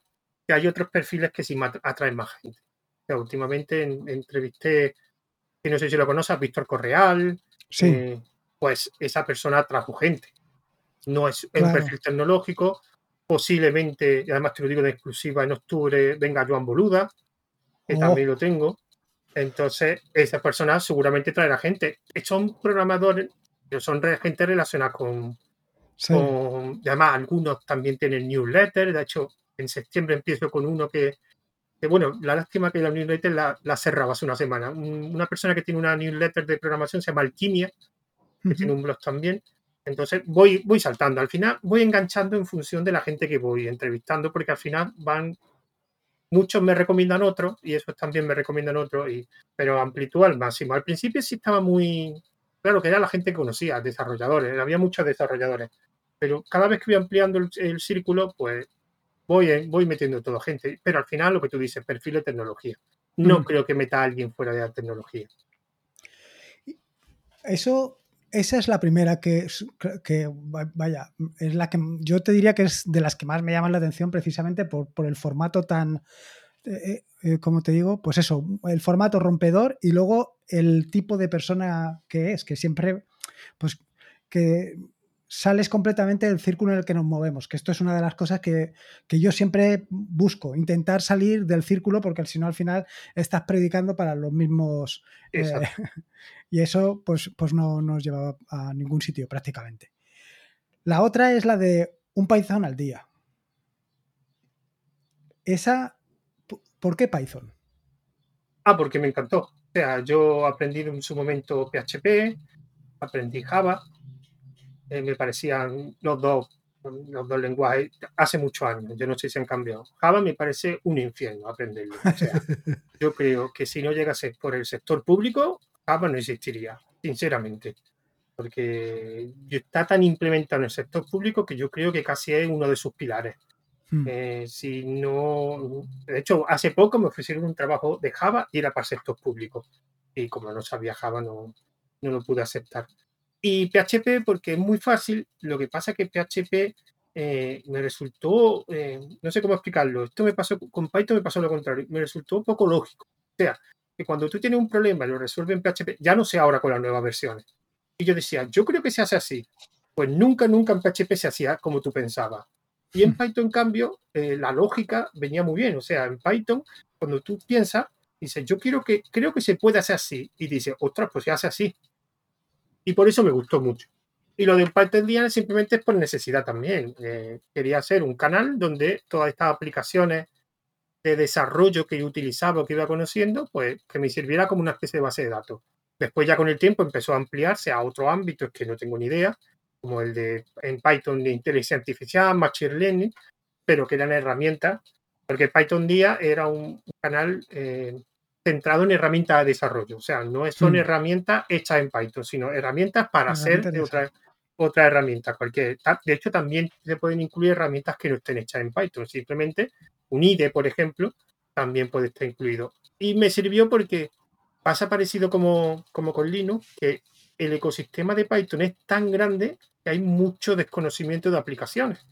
que hay otros perfiles que sí atraen más gente. últimamente entrevisté, que no sé si lo conoces, Víctor Correal, sí. Eh, pues esa persona trajo gente. No es un perfil tecnológico, posiblemente, y además te lo digo de exclusiva, en octubre venga Joan Boluda, que oh. también lo tengo. Entonces, esa persona seguramente traerá gente. Son programadores, pero son gente relacionada con, además, algunos también tienen newsletter. De hecho, en septiembre empiezo con uno que, bueno, la lástima que la newsletter la, la cerraba hace una semana. una persona que tiene una newsletter de programación se llama Alquimia, que tiene un blog también. Entonces voy, voy saltando. Al final voy enganchando en función de la gente que voy entrevistando, porque al final van muchos me recomiendan otros y esos también me recomiendan otros, y, pero amplitud al máximo. Al principio sí estaba muy, claro que era la gente que conocía, desarrolladores, había muchos desarrolladores, pero cada vez que voy ampliando el, círculo, pues voy, voy metiendo toda gente, pero al final lo que tú dices, perfil de tecnología. No mm. creo que meta a alguien fuera de la tecnología. Eso esa es la primera que, que, vaya, es la que yo te diría que es de las que más me llaman la atención precisamente por, el formato tan, eh, eh, eh, como te digo, pues eso, el formato rompedor y luego el tipo de persona que es, que siempre, pues que sales completamente del círculo en el que nos movemos, que esto es una de las cosas que, yo siempre busco, intentar salir del círculo porque si no al final estás predicando para los mismos... Eh, y eso pues, pues no nos lleva a ningún sitio prácticamente. La otra es la de un Python al día. Esa, ¿por qué Python? Ah, porque me encantó. O sea, yo aprendí en su momento PHP, aprendí Java, eh, me parecían los dos, los dos lenguajes hace muchos años. Yo no sé si han cambiado. Java me parece un infierno aprenderlo. yo creo que si no llegase por el sector público, Java no existiría, sinceramente. Porque está tan implementado en el sector público que yo creo que casi es uno de sus pilares. Hmm. Eh, si no, de hecho, hace poco me ofrecieron un trabajo de Java y era para el sector público. Y como no sabía Java, no, no lo pude aceptar. Y PHP porque es muy fácil, lo que pasa es que PHP eh, me resultó, eh, no sé cómo explicarlo, esto me pasó con Python, me pasó lo contrario, me resultó poco lógico. O sea, que cuando tú tienes un problema y lo resuelves en PHP, ya no sé ahora con las nuevas versiones. Y yo decía, yo creo que se hace así. Pues nunca, nunca en PHP se hacía como tú pensabas. Y en hmm. Python, en cambio, eh, la lógica venía muy bien. O sea, en Python, cuando tú piensas, dices, yo quiero que, creo que se puede hacer así. Y dices, ostras, pues se hace así y por eso me gustó mucho. Y lo de Python Diana simplemente es por necesidad también. Eh, quería hacer un canal donde todas estas aplicaciones de desarrollo que yo utilizaba o que iba conociendo, pues que me sirviera como una especie de base de datos. Después ya con el tiempo empezó a ampliarse a otros ámbitos que no tengo ni idea, como el de en Python de inteligencia artificial, machine learning, pero que eran herramientas, porque Python Día era un, canal eh, centrado en herramientas de desarrollo. O sea, no son hmm. herramientas hechas en Python, sino herramientas para hacer otra, otra herramienta. Cualquier. De hecho, también se pueden incluir herramientas que no estén hechas en Python. Simplemente un IDE, por ejemplo, también puede estar incluido. Y me sirvió porque pasa parecido como, como con Linux, que el ecosistema de Python es tan grande que hay mucho desconocimiento de aplicaciones.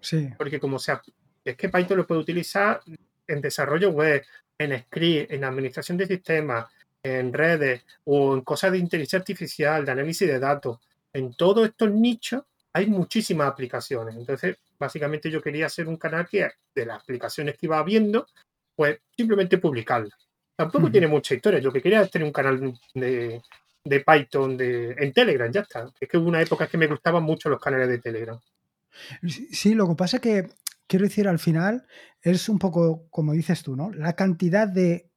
Sí. Porque como sea, es que Python lo puede utilizar en desarrollo web, en script, en administración de sistemas, en redes o en cosas de inteligencia artificial, de análisis de datos, en todos estos nichos hay muchísimas aplicaciones. Entonces, básicamente yo quería hacer un canal que de las aplicaciones que iba viendo, pues simplemente publicarlas. Tampoco tiene mucha historia. Yo que quería es tener un canal de, de Python de, en Telegram, ya está. Es que hubo una época que me gustaban mucho los canales de Telegram. Sí, lo que pasa es que, quiero decir, al final es un poco como dices tú, ¿no? La cantidad de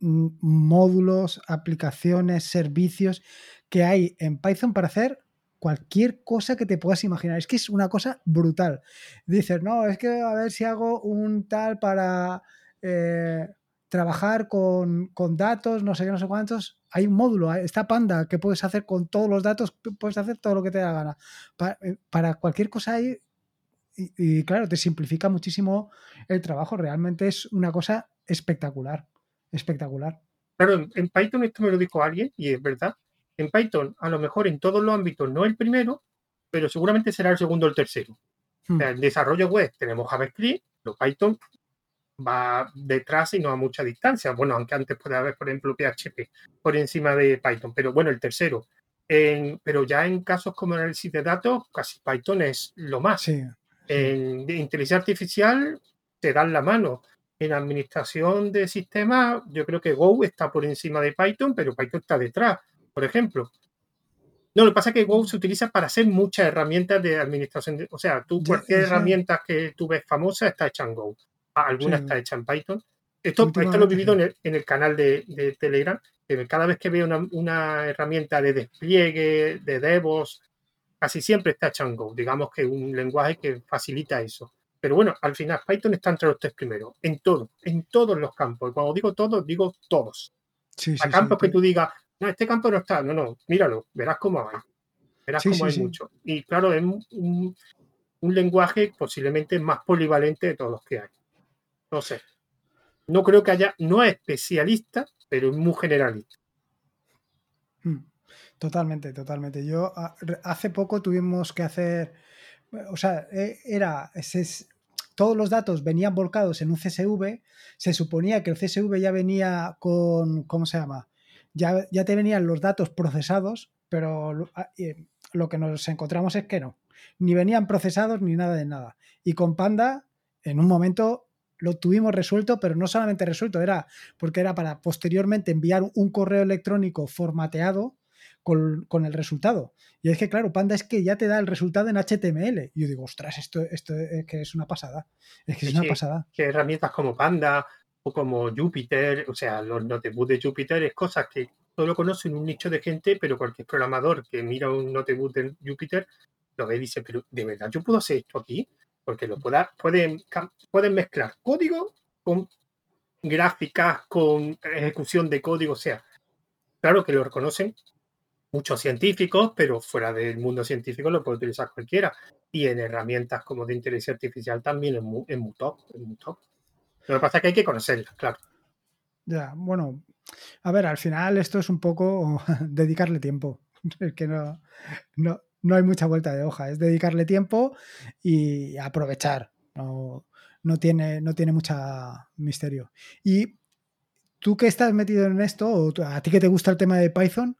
módulos, aplicaciones, servicios que hay en Python para hacer cualquier cosa que te puedas imaginar. Es que es una cosa brutal. Dices, no, es que a ver si hago un tal para eh, trabajar con, datos, no sé qué, no sé cuántos. Hay un módulo, está Panda, que puedes hacer con todos los datos, puedes hacer todo lo que te da gana. Eh, para, cualquier cosa hay, y, claro, te simplifica muchísimo el trabajo. Realmente es una cosa espectacular, espectacular. Claro, en Python esto me lo dijo alguien, y es verdad, en Python, a lo mejor en todos los ámbitos no el primero, pero seguramente será el segundo o el tercero. Hmm. en desarrollo web tenemos JavaScript, pero Python va detrás y no a mucha distancia. Bueno, aunque antes puede haber, por ejemplo, PHP por encima de Python, pero bueno, el tercero. pero ya en casos como análisis de datos, casi Python es lo más. En inteligencia artificial te dan la mano. En administración de sistemas, yo creo que Go está por encima de Python, pero Python está detrás por ejemplo. No, lo que pasa es que Go se utiliza para hacer muchas herramientas de administración. o sea, tú cualquier herramienta que tú ves famosa está hecha en Go. Alguna está hecha en Python. Esto, esto lo he vivido en el, canal de, Telegram. cada vez que veo una, herramienta de despliegue, de DevOps, casi siempre está hecha en Go. Digamos que un lenguaje que facilita eso. Pero bueno, al final Python está entre los tres primeros, en todo, en todos los campos. Cuando digo todos, digo todos. a campos que tú digas, no, este campo no está, no, no, míralo, verás cómo hay. Verás cómo hay mucho. Y claro, es un, lenguaje posiblemente más polivalente de todos los que hay. No sé. No creo que haya, no es especialista, pero es muy generalista. Totalmente, totalmente. Yo ah, hace poco tuvimos que hacer, o sea, e, era, todos los datos venían volcados en un CSV, se suponía que el CSV ya venía con, ¿cómo se llama? ya, te venían los datos procesados, pero ah, lo que nos encontramos es que no, ni venían procesados ni nada de nada. Y con Panda, en un momento lo tuvimos resuelto, pero no solamente resuelto, era porque era para posteriormente enviar un correo electrónico formateado con, el resultado. Y es que, claro, Panda es que ya te da el resultado en HTML. Y yo digo, ostras, esto, esto es que es una pasada. Es que es una pasada. Que herramientas como Panda como Jupyter, o sea, los notebooks de Jupyter es cosas que solo conocen un nicho de gente, pero cualquier programador que mira un notebook de Jupyter lo ve y dice, pero ¿de verdad yo puedo hacer esto aquí? Porque lo pueda, pueden, pueden mezclar código con gráficas, con ejecución de código, o sea, claro que lo reconocen muchos científicos, pero fuera del mundo científico lo puede utilizar cualquiera. Y en herramientas como de inteligencia artificial también es muy, es muy top, es top. Lo que pasa es que hay que conocerla, claro. Ya, bueno, a ver, al final esto es un poco dedicarle tiempo. Es que no, no, no hay mucha vuelta de hoja, es dedicarle tiempo y aprovechar. No, no tiene, no tiene mucha misterio. Y tú que estás metido en esto, o a ti que te gusta el tema de Python,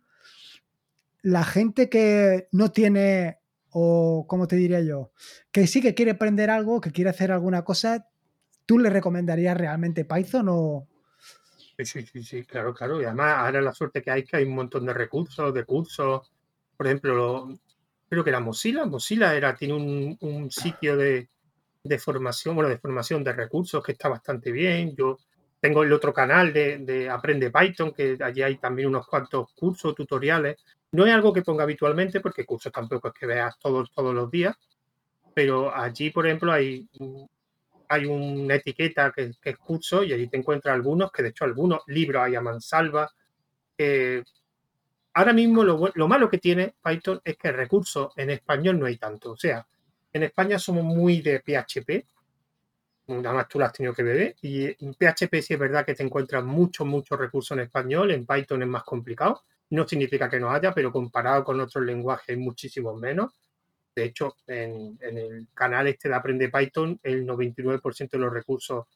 la gente que no tiene, o como te diría yo, que sí que quiere aprender algo, que quiere hacer alguna cosa, ¿Tú le recomendarías realmente Python o...? Sí, sí, sí, claro, claro. Y además ahora la suerte que hay que hay un montón de recursos, de cursos. Por ejemplo, creo que la Mozilla, Mozilla era, tiene un, sitio de, formación, bueno, de formación de recursos que está bastante bien. Yo tengo el otro canal de, Aprende Python, que allí hay también unos cuantos cursos, tutoriales. No es algo que ponga habitualmente, porque cursos tampoco es que veas todos, todos los días, pero allí, por ejemplo, hay hay una etiqueta que, es curso y allí te encuentras algunos, que de hecho algunos libros hay a mansalva. ahora mismo lo, malo que tiene Python es que recursos en español no hay tanto. O sea, en España somos muy de PHP, nada más tú lo has tenido que ver, y en PHP sí es verdad que te encuentras muchos, muchos recursos en español, en Python es más complicado. No significa que no haya, pero comparado con otros lenguajes hay muchísimos menos. De hecho, en, el canal este de Aprende Python, el 99% de los recursos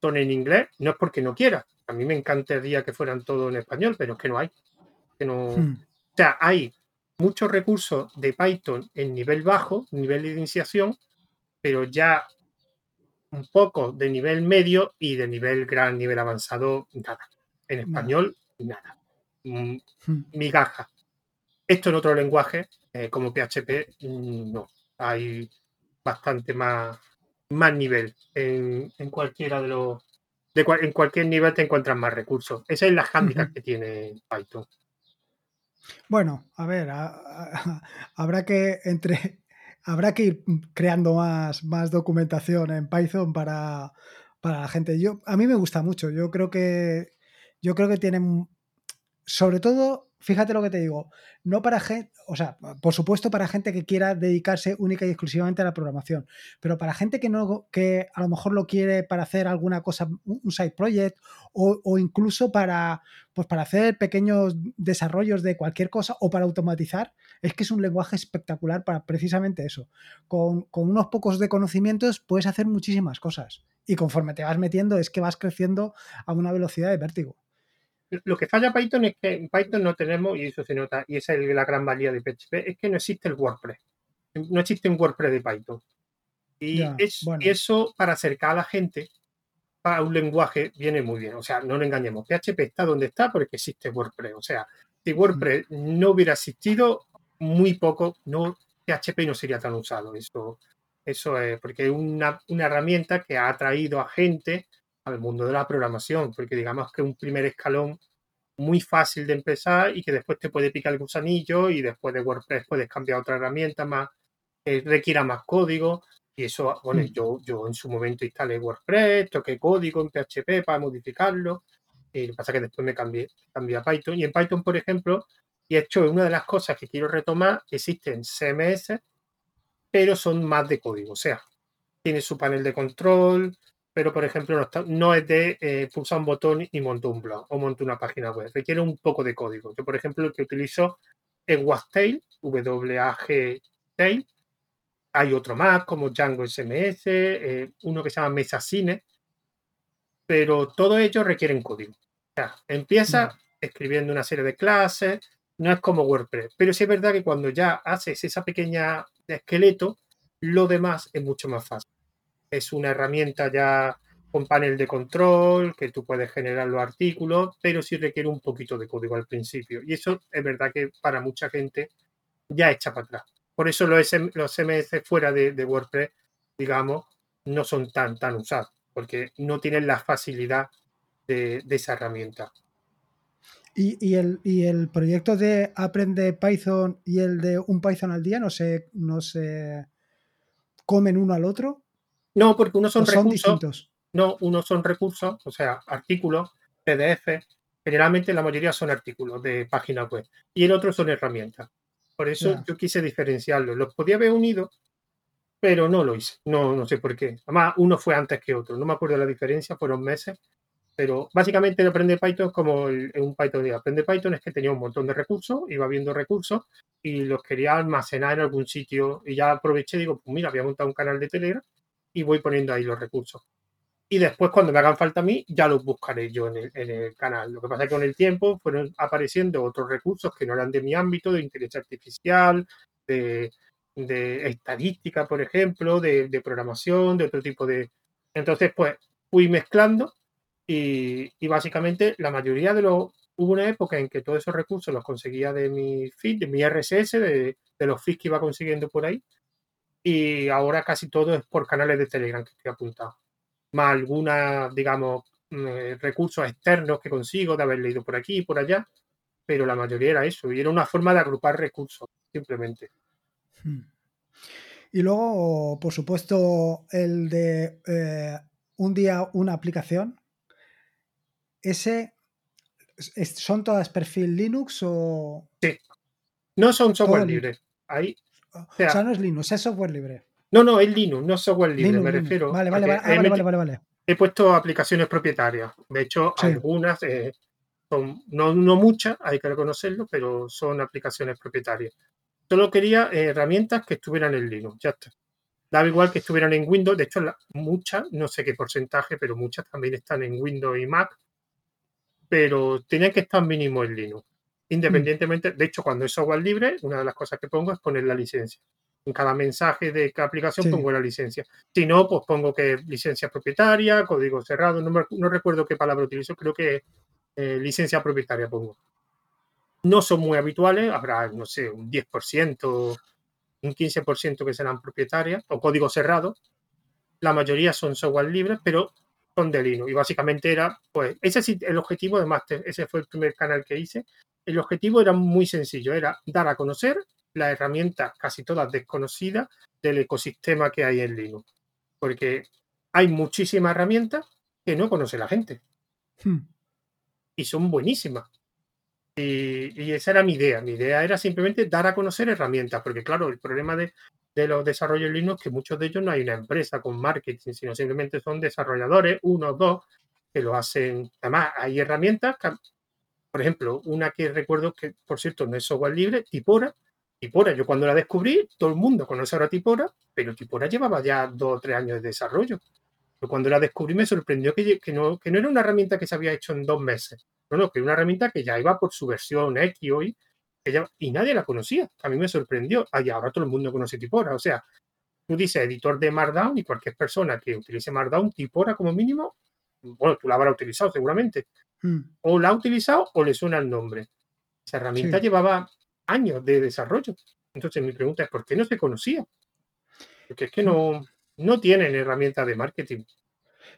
son en inglés. No es porque no quiera. A mí me encantaría que fueran todos en español, pero es que no hay. Que no... Hmm. O sea, hay muchos recursos de Python en nivel bajo, nivel de iniciación, pero ya un poco de nivel medio y de nivel gran, nivel avanzado, nada. En español, nada. Mm. Migaja. Esto en otro lenguaje, eh, como PHP, mm, no. Hay bastante más, más nivel en, cualquiera de los. en cualquier nivel te encuentras más recursos. Esa es la handicap que tiene Python. Bueno, a ver, habrá que entre habrá que ir creando más, más documentación en Python para, para la gente. Yo, a mí me gusta mucho. Yo creo que yo creo que tienen sobre todo fíjate lo que te digo, no para gente, o sea, por supuesto para gente que quiera dedicarse única y exclusivamente a la programación, pero para gente que no, que a lo mejor lo quiere para hacer alguna cosa, un side project, o, incluso para, pues para hacer pequeños desarrollos de cualquier cosa o para automatizar, es que es un lenguaje espectacular para precisamente eso. Con, con unos pocos de conocimientos puedes hacer muchísimas cosas. Y conforme te vas metiendo es que vas creciendo a una velocidad de vértigo. Lo que falla Python es que en Python no tenemos, y eso se nota, y esa es la gran valía de PHP, es que no existe el WordPress. No existe un WordPress de Python. Y, eso, para acercar a la gente a un lenguaje, viene muy bien. O sea, no nos engañemos. PHP está donde está porque existe WordPress. O sea, si WordPress no hubiera existido, muy poco, no, PHP no sería tan usado. Eso, eso es porque es una, una herramienta que ha atraído a gente al mundo de la programación, porque digamos que es un primer escalón muy fácil de empezar y que después te puede picar el gusanillo y después de WordPress puedes cambiar otra herramienta más que requiera más código. Y eso, bueno, mm. yo, yo en su momento instalé WordPress, toqué código en PHP para modificarlo. Y lo que pasa es que después me cambié, cambié a Python. Y en Python, por ejemplo, y hecho una de las cosas que quiero retomar, existen CMS, pero son más de código. O sea, tiene su panel de control, pero por ejemplo no, es de eh, pulsar un botón y monto un blog o monto una página web. Requiere un poco de código. Yo, por ejemplo, el que utilizo es Wagtail, W-A-G-Tail. Hay otro más como Django SMS, eh, uno que se llama Mesacine, pero todos ellos requieren código. O sea, empieza escribiendo una serie de clases, no es como WordPress, pero sí es verdad que cuando ya haces esa pequeña esqueleto, lo demás es mucho más fácil es una herramienta ya con panel de control, que tú puedes generar los artículos, pero sí requiere un poquito de código al principio. Y eso es verdad que para mucha gente ya echa para atrás. Por eso los, CMS fuera de, WordPress, digamos, no son tan, tan usados, porque no tienen la facilidad de, esa herramienta. ¿Y, el, ¿Y, el, proyecto de Aprende Python y el de un Python al día no se, no se comen uno al otro? No, porque unos son, recursos. No, unos son recursos, o sea, artículos, PDF. Generalmente la mayoría son artículos de páginas web. Y el otro son herramientas. Por eso yo quise diferenciarlos. Los podía haber unido, pero no lo hice. No, no sé por qué. Además, uno fue antes que otro. No me acuerdo la diferencia, fueron meses. Pero básicamente el Aprende Python como un Python de Aprende Python es que tenía un montón de recursos, iba viendo recursos y los quería almacenar en algún sitio. Y ya aproveché, digo, pues mira, voy a montar un canal de Telegram y voy poniendo ahí los recursos. Y después, cuando me hagan falta a mí, ya los buscaré yo en el, canal. Lo que pasa es que con el tiempo fueron apareciendo otros recursos que no eran de mi ámbito, de inteligencia artificial, de, estadística, por ejemplo, de, programación, de otro tipo de... Entonces, pues fui mezclando y, básicamente la mayoría de los... Hubo una época en que todos esos recursos los conseguía de mi feed, de mi RSS, de, de los feeds que iba consiguiendo por ahí y ahora casi todo es por canales de Telegram que estoy apuntado. Más algunas, digamos, mm, eh, recursos externos que consigo de haber leído por aquí y por allá, pero la mayoría era eso, y era una forma de agrupar recursos, simplemente. Hmm. Y luego, por supuesto, el de eh, un día una aplicación. ¿Ese son todas perfil Linux o...? Sí. No son software libre. Ahí o sea, no es Linux, es software libre. No, no, es Linux, no es software libre, me refiero. Vale, vale, ah, vale, vale, vale, vale, He puesto aplicaciones propietarias. De hecho, algunas eh, son, no, no muchas, hay que reconocerlo, pero son aplicaciones propietarias. Solo quería eh, herramientas que estuvieran en Linux, ya está. Daba igual que estuvieran en Windows, de hecho, muchas, no sé qué porcentaje, pero muchas también están en Windows y Mac, pero tenían que estar mínimo en Linux. Independientemente, de hecho, cuando es software libre, una de las cosas que pongo es poner la licencia. En cada mensaje de cada aplicación pongo la licencia. Si no, pues pongo que licencia propietaria, código cerrado, no, recuerdo qué palabra utilizo, creo que eh, licencia propietaria pongo. No son muy habituales, habrá, no sé, un 10%, un 15% que serán propietarias o código cerrado. La mayoría son software libres, pero son de Linux. Y básicamente era, pues, ese es el objetivo de Master. Ese fue el primer canal que hice. El objetivo era muy sencillo, era dar a conocer las herramientas casi todas desconocidas del ecosistema que hay en Linux. Porque hay muchísimas herramientas que no conoce la gente. Hmm. Y son buenísimas. Y, esa era mi idea. Mi idea era simplemente dar a conocer herramientas, porque claro, el problema de, los desarrollos Linux es que muchos de ellos no hay una empresa con marketing, sino simplemente son desarrolladores, uno o dos, que lo hacen. Además, hay herramientas, por ejemplo, una que recuerdo que, por cierto, no es software libre, Tipora. Tipora, yo cuando la descubrí, todo el mundo conoce ahora Tipora, pero Tipora llevaba ya dos o tres años de desarrollo. Pero cuando la descubrí me sorprendió que, no, que no era una herramienta que se había hecho en dos meses no, no, que una herramienta que ya iba por su versión X hoy, y nadie la conocía. A mí me sorprendió. Y ahora todo el mundo conoce Tipora. O sea, tú dices editor de Markdown y cualquier persona que utilice Markdown, Tipora como mínimo, bueno, tú la habrás utilizado seguramente. Hmm. O la ha utilizado o le suena el nombre. Esa herramienta llevaba años de desarrollo. Entonces mi pregunta es, ¿por qué no se conocía? Porque es que no, no tienen herramientas de marketing.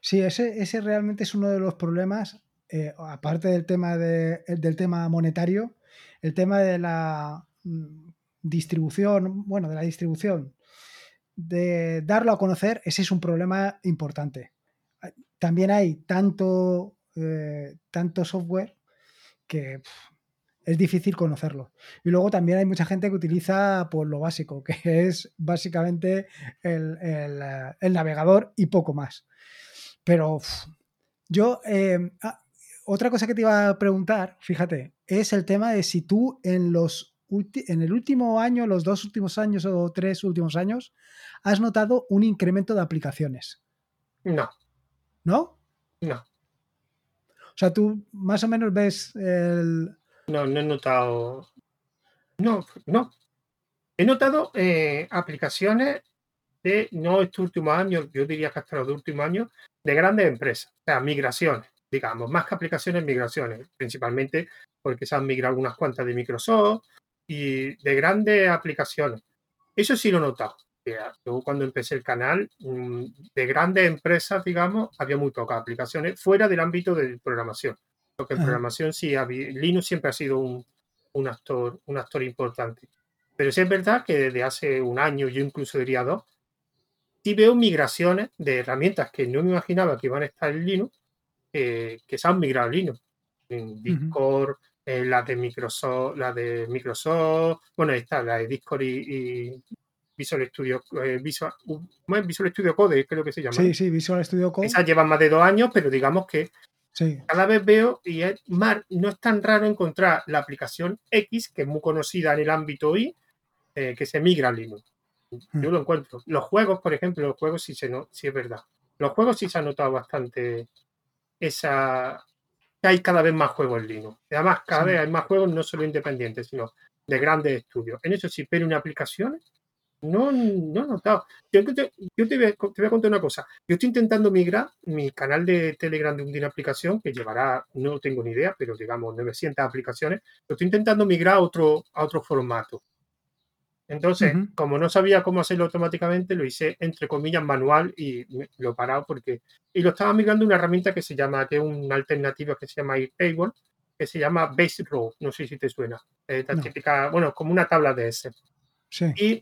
Sí, ese, ese realmente es uno de los problemas eh, aparte del tema, de, del tema monetario, el tema de la mm, distribución, bueno, de la distribución, de darlo a conocer, ese es un problema importante. También hay tanto, eh, tanto software que es difícil conocerlo. Y luego también hay mucha gente que utiliza por pues, lo básico, que es básicamente el, navegador y poco más. Pero yo, eh, ah, otra cosa que te iba a preguntar, fíjate, es el tema de si tú en los en el último año, los dos últimos años o tres últimos años, has notado un incremento de aplicaciones. No. ¿No? No. O sea, tú más o menos ves el. No, no he notado. No, no. He notado eh, aplicaciones de, no este último año, yo diría que hasta los últimos años, de grandes empresas, o sea, migraciones digamos, más que aplicaciones, migraciones, principalmente porque se han migrado unas cuantas de Microsoft y de grandes aplicaciones. Eso sí lo he notado. Yo cuando empecé el canal, mm, de grandes empresas, digamos, había muy pocas aplicaciones fuera del ámbito de programación. Porque en programación sí, Linux siempre ha sido un, un, actor, un actor importante. Pero sí es verdad que desde hace un año, yo incluso diría dos, sí veo migraciones de herramientas que no me imaginaba que iban a estar en Linux que se han migrado a Linux. En Discord, la de Microsoft, la de Microsoft, bueno, está la de Discord y, Visual Studio, eh, Visual, Visual Studio Code, creo que se llama. Sí, sí, Visual Studio Code. Esas llevan más de dos años, pero digamos que cada vez veo, y es más, no es tan raro encontrar la aplicación X, que es muy conocida en el ámbito I, eh, que se migra a Linux. Yo lo encuentro. Los juegos, por ejemplo, los juegos sí, se no, sí es verdad. Los juegos sí se han notado bastante esa que hay cada vez más juegos en Linux. Además, cada vez hay más juegos no solo independientes, sino de grandes estudios. En eso sí, pero en aplicaciones no, no he notado. Yo, te, voy a, contar una cosa. Yo estoy intentando migrar mi canal de Telegram de una aplicación que llevará, no tengo ni idea, pero digamos 900 aplicaciones. Lo estoy intentando migrar a otro, a otro formato. Entonces, como no sabía cómo hacerlo automáticamente, lo hice entre comillas manual y lo he parado porque. Y lo estaba migrando una herramienta que se llama, que es una alternativa que se llama Airtable, que se llama Base Row. No sé si te suena. Típica, bueno, como una tabla de ese. Y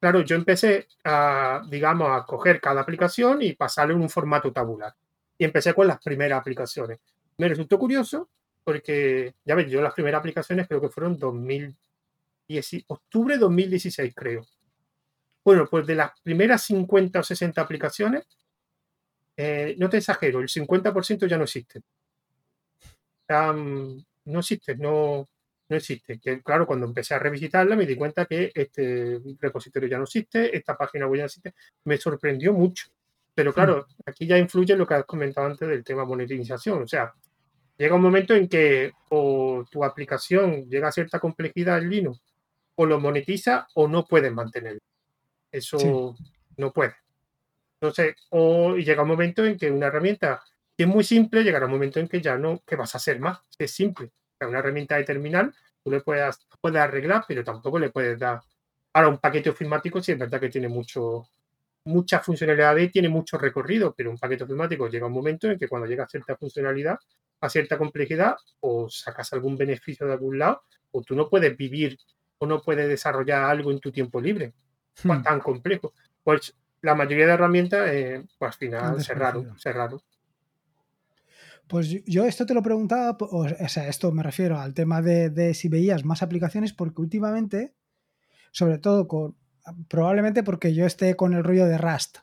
claro, yo empecé a, digamos, a coger cada aplicación y pasarle en un formato tabular. Y empecé con las primeras aplicaciones. Me resultó curioso porque, ya ves, yo las primeras aplicaciones creo que fueron 2000 octubre de 2016, creo. Bueno, pues de las primeras 50 o 60 aplicaciones, eh, no te exagero, el 50% ya no existe. no existe, no, no existe. Que, claro, cuando empecé a revisitarla me di cuenta que este repositorio ya no existe, esta página web ya no existe. Me sorprendió mucho. Pero claro, aquí ya influye lo que has comentado antes del tema monetización. O sea, llega un momento en que o tu aplicación llega a cierta complejidad en Linux, o lo monetiza o no puedes mantenerlo. Eso no puede. Entonces, o llega un momento en que una herramienta que es muy simple, llegará un momento en que ya no, que vas a hacer más. Es simple. Una herramienta de terminal, tú le puedes, puedes arreglar, pero tampoco le puedes dar. Ahora, un paquete ofimático sí es verdad que tiene mucho, mucha funcionalidad y tiene mucho recorrido, pero un paquete ofimático llega un momento en que cuando llega a cierta funcionalidad, a cierta complejidad, o sacas algún beneficio de algún lado, o tú no puedes vivir o no puedes desarrollar algo en tu tiempo libre. Hmm. Tan complejo. Pues la mayoría de herramientas, eh, pues al final cerraron, cerraron. Pues yo esto te lo preguntaba, o sea, esto me refiero al tema de, si veías más aplicaciones, porque últimamente, sobre todo con, probablemente porque yo esté con el rollo de Rust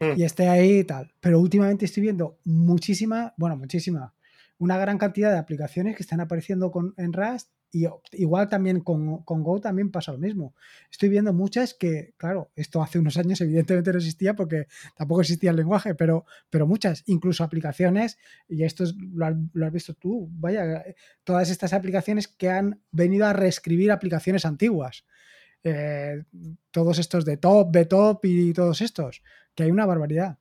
hmm. y esté ahí y tal, pero últimamente estoy viendo muchísima, bueno, muchísima, una gran cantidad de aplicaciones que están apareciendo con, en Rust y igual también con, Go también pasa lo mismo. Estoy viendo muchas que, claro, esto hace unos años evidentemente no existía porque tampoco existía el lenguaje, pero, pero muchas, incluso aplicaciones, y esto lo, has, visto tú, vaya, todas estas aplicaciones que han venido a reescribir aplicaciones antiguas. Eh, todos estos de top, B-top y todos estos, que hay una barbaridad.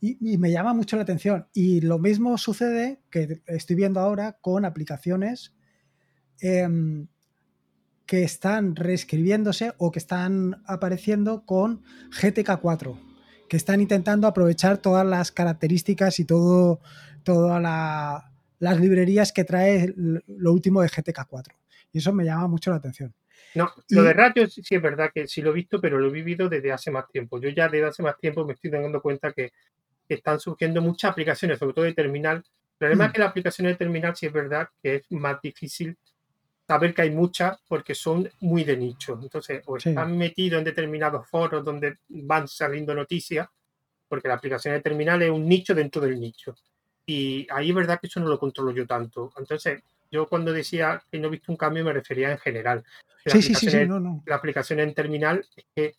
Y, me llama mucho la atención. Y lo mismo sucede que estoy viendo ahora con aplicaciones Em, que están reescribiéndose o que están apareciendo con GTK 4, que están intentando aprovechar todas las características y todo, todas las librerías que trae lo último de GTK 4. Y eso me llama mucho la atención. No, lo de radio sí es verdad que sí lo he visto, pero lo he vivido desde hace más tiempo. Yo ya desde hace más tiempo me estoy dando cuenta que, están surgiendo muchas aplicaciones, sobre todo de terminal. El problema es mm. que la aplicación de terminal sí es verdad que es más difícil saber que hay muchas porque son muy de nicho. Entonces, o están metidos en determinados foros donde van saliendo noticias, porque la aplicación de terminal es un nicho dentro del nicho. Y ahí es verdad que eso no lo controlo yo tanto. Entonces, yo cuando decía que no he visto un cambio me refería en general. sí, sí, sí, no, no. La aplicación en terminal es que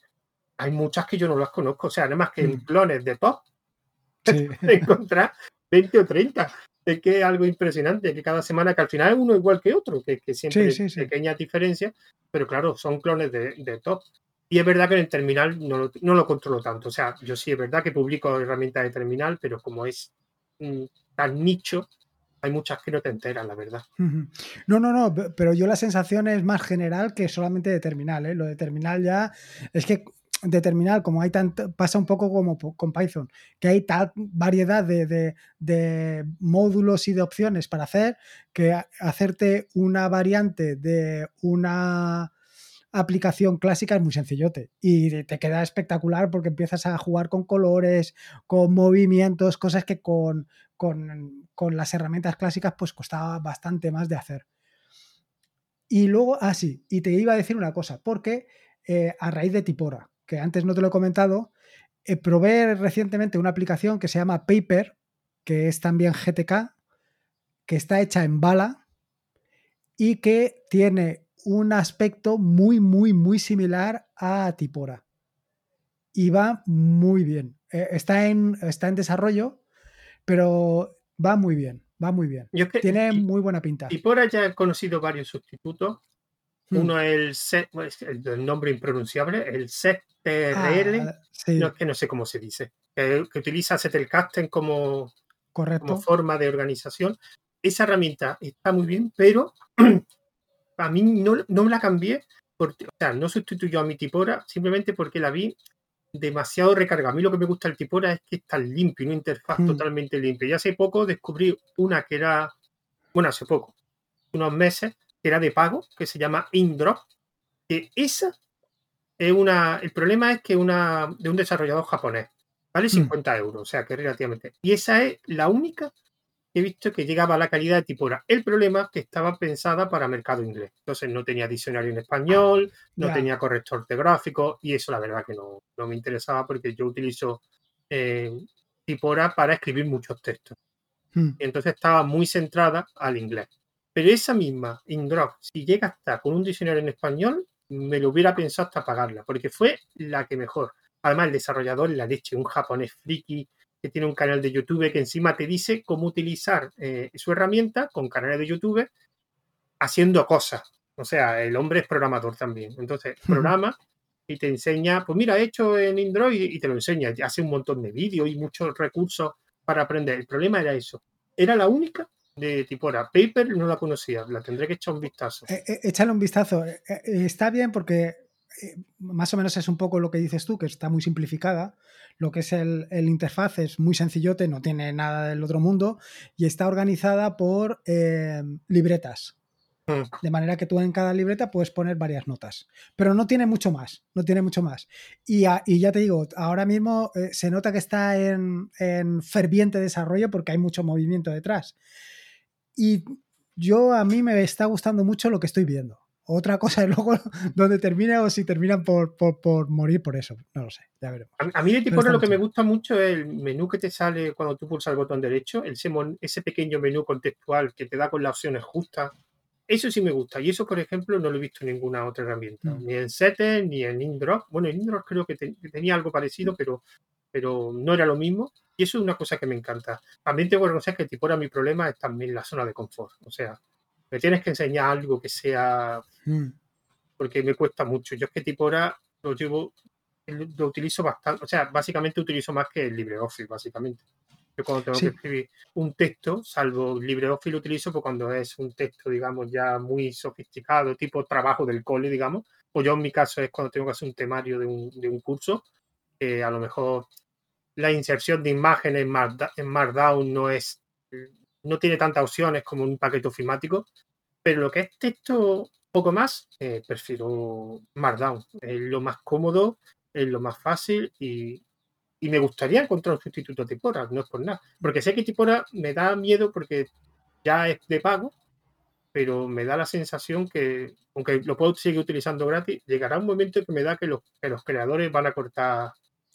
hay muchas que yo no las conozco. O sea, además que en mm. clones de top, encontrar 20 o 30 es que es algo impresionante, que cada semana, que al final es uno igual que otro, que, siempre hay pequeñas diferencias, pero claro, son clones de, top. Y es verdad que en el terminal no lo, controlo tanto. O sea, yo sí es verdad que publico herramientas de terminal, pero como es tan nicho, hay muchas que no te enteran, la verdad. No, no, no, pero yo la sensación es más general que solamente de terminal. ¿eh? Lo de terminal ya es que de terminal, como hay tanto, pasa un poco como con Python, que hay tal variedad de, módulos y de opciones para hacer, que hacerte una variante de una aplicación clásica es muy sencillote y te queda espectacular porque empiezas a jugar con colores, con movimientos, cosas que con, con, las herramientas clásicas pues costaba bastante más de hacer. Y luego, ah, sí, y te iba a decir una cosa, porque eh, a raíz de Tipora, que antes no te lo he comentado, eh, probé recientemente una aplicación que se llama Paper, que es también GTK, que está hecha en bala y que tiene un aspecto muy, muy, muy similar a Tipora. Y va muy bien. Eh, está, en, está en desarrollo, pero va muy bien, va muy bien. Tiene muy buena pinta. Tipora ya he conocido varios sustitutos. Uno es el, el, nombre impronunciable, el ZTRL, ah, que no sé cómo se dice, que, utiliza Zettelkasten como, como forma de organización. Esa herramienta está muy bien, pero a mí no, no la cambié, porque, o sea, no sustituyó a mi Tipora simplemente porque la vi demasiado recargada. A mí lo que me gusta del Tipora es que está limpio, una interfaz hmm. totalmente limpia. Y hace poco descubrí una que era, bueno, hace poco, unos meses, que era de pago, que se llama Indrop, que esa es una, el problema es que una de un desarrollador japonés, vale 50 mm. euros, o sea que relativamente. Y esa es la única que he visto que llegaba a la calidad de Tipora. El problema es que estaba pensada para mercado inglés. Entonces no tenía diccionario en español, no tenía corrector ortográfico y eso la verdad que no, me interesaba porque yo utilizo eh, Tipora para escribir muchos textos. Mm. Y entonces estaba muy centrada al inglés. Pero esa misma Indrop, si llega hasta con un diccionario en español, me lo hubiera pensado hasta pagarla, porque fue la que mejor. Además, el desarrollador, la leche, un japonés friki, que tiene un canal de YouTube que encima te dice cómo utilizar eh, su herramienta con canales de YouTube haciendo cosas. O sea, el hombre es programador también. Entonces, programa y te enseña, pues mira, he hecho en Android y te lo enseña. Hace un montón de vídeos y muchos recursos para aprender. El problema era eso. Era la única de Tipora. Paper no la conocía, la tendré que echar un vistazo. Eh, eh, échale un vistazo. Eh, está bien porque más o menos es un poco lo que dices tú, que está muy simplificada. Lo que es el, interfaz es muy sencillote, no tiene nada del otro mundo y está organizada por libretas. Mm. De manera que tú en cada libreta puedes poner varias notas. Pero no tiene mucho más, no tiene mucho más. Y, ya te digo, ahora mismo se nota que está en, en, ferviente desarrollo porque hay mucho movimiento detrás. Y yo a mí me está gustando mucho lo que estoy viendo. Otra cosa es luego donde termine o si terminan por, por, morir por eso. No lo sé, ya veremos. A, mí de tipo lo que me gusta mucho es el menú que te sale cuando tú pulsas el botón derecho, ese, ese pequeño menú contextual que te da con las opciones justas. Eso sí me gusta. Y eso, por ejemplo, no lo he visto en ninguna otra herramienta. Mm. Ni en Sete, ni en Indrop. Bueno, en Indrop creo que, tenía algo parecido, pero, pero no era lo mismo. Y eso es una cosa que me encanta. También tengo que reconocer que tipo mi problema es también la zona de confort. O sea, me tienes que enseñar algo que sea... Mm. Porque me cuesta mucho. Yo es que Tipora lo llevo, lo utilizo bastante, o sea, básicamente utilizo más que el LibreOffice, básicamente. Yo cuando tengo que escribir un texto, salvo LibreOffice lo utilizo pues cuando es un texto, digamos, ya muy sofisticado, tipo trabajo del cole, digamos. O yo en mi caso es cuando tengo que hacer un temario de un, de un curso, que a lo mejor la inserción de imágenes en Markdown no es no tiene tantas opciones como un paquete ofimático, pero lo que es texto poco más, eh, prefiero Markdown. Es lo más cómodo, es lo más fácil y, me gustaría encontrar un sustituto de Tipora, no es por nada. Porque sé que Tipora me da miedo porque ya es de pago, pero me da la sensación que, aunque lo puedo seguir utilizando gratis, llegará un momento que me da que los, que los creadores van a cortar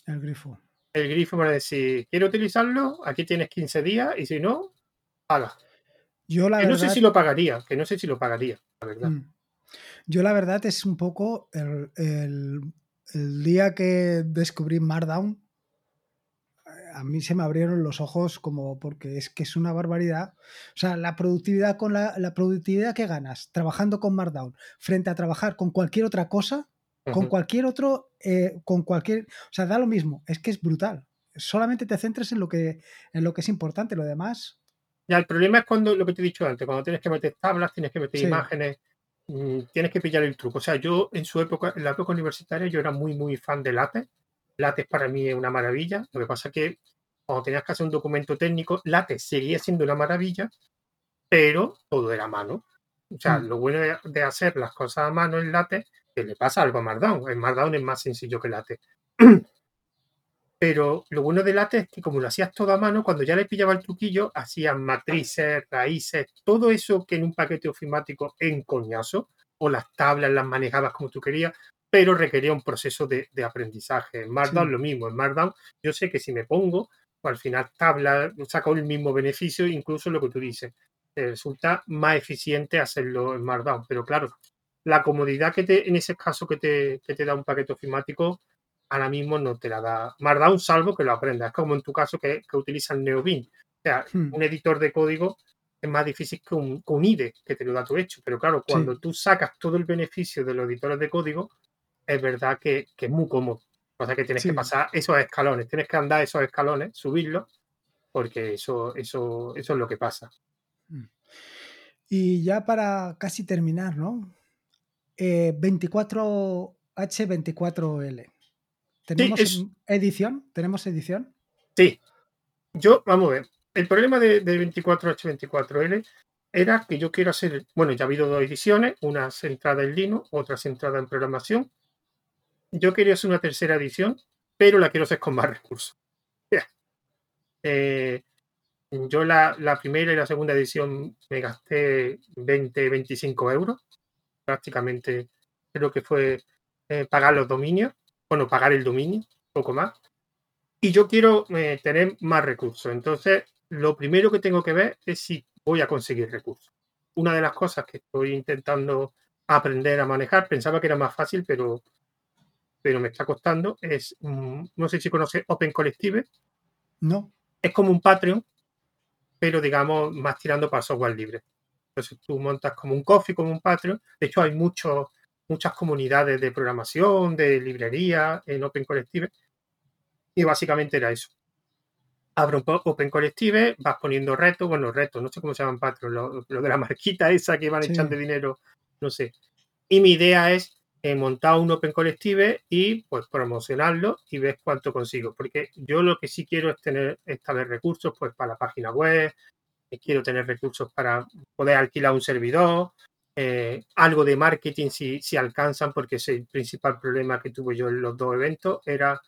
el grifo el grifo para decir, quiero utilizarlo, aquí tienes 15 días y si no, paga. Yo la que no sé si lo pagaría, que no sé si lo pagaría, la verdad. Mm. Yo la verdad es un poco el, día que descubrí Markdown, a mí se me abrieron los ojos como porque es que es una barbaridad. O sea, la productividad con la, productividad que ganas trabajando con Markdown frente a trabajar con cualquier otra cosa, con cualquier otro, eh, con cualquier, o sea, da lo mismo, es que es brutal. Solamente te centres en lo que, en lo que es importante, lo demás. Ya, el problema es cuando, lo que te he dicho antes, cuando tienes que meter tablas, tienes que meter imágenes, mm, tienes que pillar el truco. O sea, yo en su época, en la época universitaria, yo era muy, muy fan de LaTeX. LaTeX para mí es una maravilla. Lo que pasa es que cuando tenías que hacer un documento técnico, LaTeX seguía siendo una maravilla, pero todo era a mano. O sea, mm. lo bueno de, hacer las cosas a mano en LaTeX que le pasa algo a Markdown. En Markdown es más sencillo que LaTeX. Pero lo bueno de LaTeX es que como lo hacías todo a mano, cuando ya le pillaba el truquillo, hacías matrices, raíces, todo eso que en un paquete ofimático en coñazo, o las tablas las manejabas como tú querías, pero requería un proceso de, aprendizaje. En Markdown lo mismo. En Markdown yo sé que si me pongo, pues al final tabla, saco el mismo beneficio, incluso lo que tú dices. resulta más eficiente hacerlo en Markdown. Pero claro, la comodidad que te, en ese caso que te, te da un paquete ofimático, ahora mismo no te la da. Markdown salvo que lo aprendas. Es como en tu caso que, que utilizas Neobin. O sea, hmm. un editor de código es más difícil que un, IDE, que te lo da tu hecho. Pero claro, cuando tú sacas todo el beneficio de los editores de código, es verdad que, es muy cómodo. O sea que tienes que pasar esos escalones, tienes que andar esos escalones, subirlos, porque eso, eso, eso es lo que pasa. Hmm. Y ya para casi terminar, ¿no? 24H24L. Eh, ¿Tenemos edición? ¿Tenemos edición? Sí. Yo, vamos a ver. El problema de, 24H24L era que yo quiero hacer, bueno, ya ha habido dos ediciones, una centrada en Linux, otra centrada en programación. Yo quería hacer una tercera edición, pero la quiero hacer con más recursos. Eh, yo la, la, primera y la segunda edición me gasté 20, 25 euros prácticamente creo que fue eh, pagar los dominios, bueno, pagar el dominio, poco más. Y yo quiero eh, tener más recursos. Entonces, lo primero que tengo que ver es si voy a conseguir recursos. Una de las cosas que estoy intentando aprender a manejar, pensaba que era más fácil, pero, pero me está costando, es, mm, no sé si conoce Open Collective. No. es como un Patreon, pero digamos más tirando para software libre. Tú montas como un coffee, como un Patreon. De hecho, hay muchos, muchas comunidades de programación, de librería en Open Collective. Y básicamente era eso. Abro un Open Collective, vas poniendo retos, bueno, retos, no sé cómo se llaman Patreon, lo, de la marquita esa que van echando dinero, no sé. Y mi idea es eh, montar un Open Collective y pues promocionarlo y ver cuánto consigo. Porque yo lo que sí quiero es tener esta vez recursos pues para la página web, quiero tener recursos para poder alquilar un servidor, eh, algo de marketing si, si alcanzan, porque ese el principal problema que tuve yo en los dos eventos era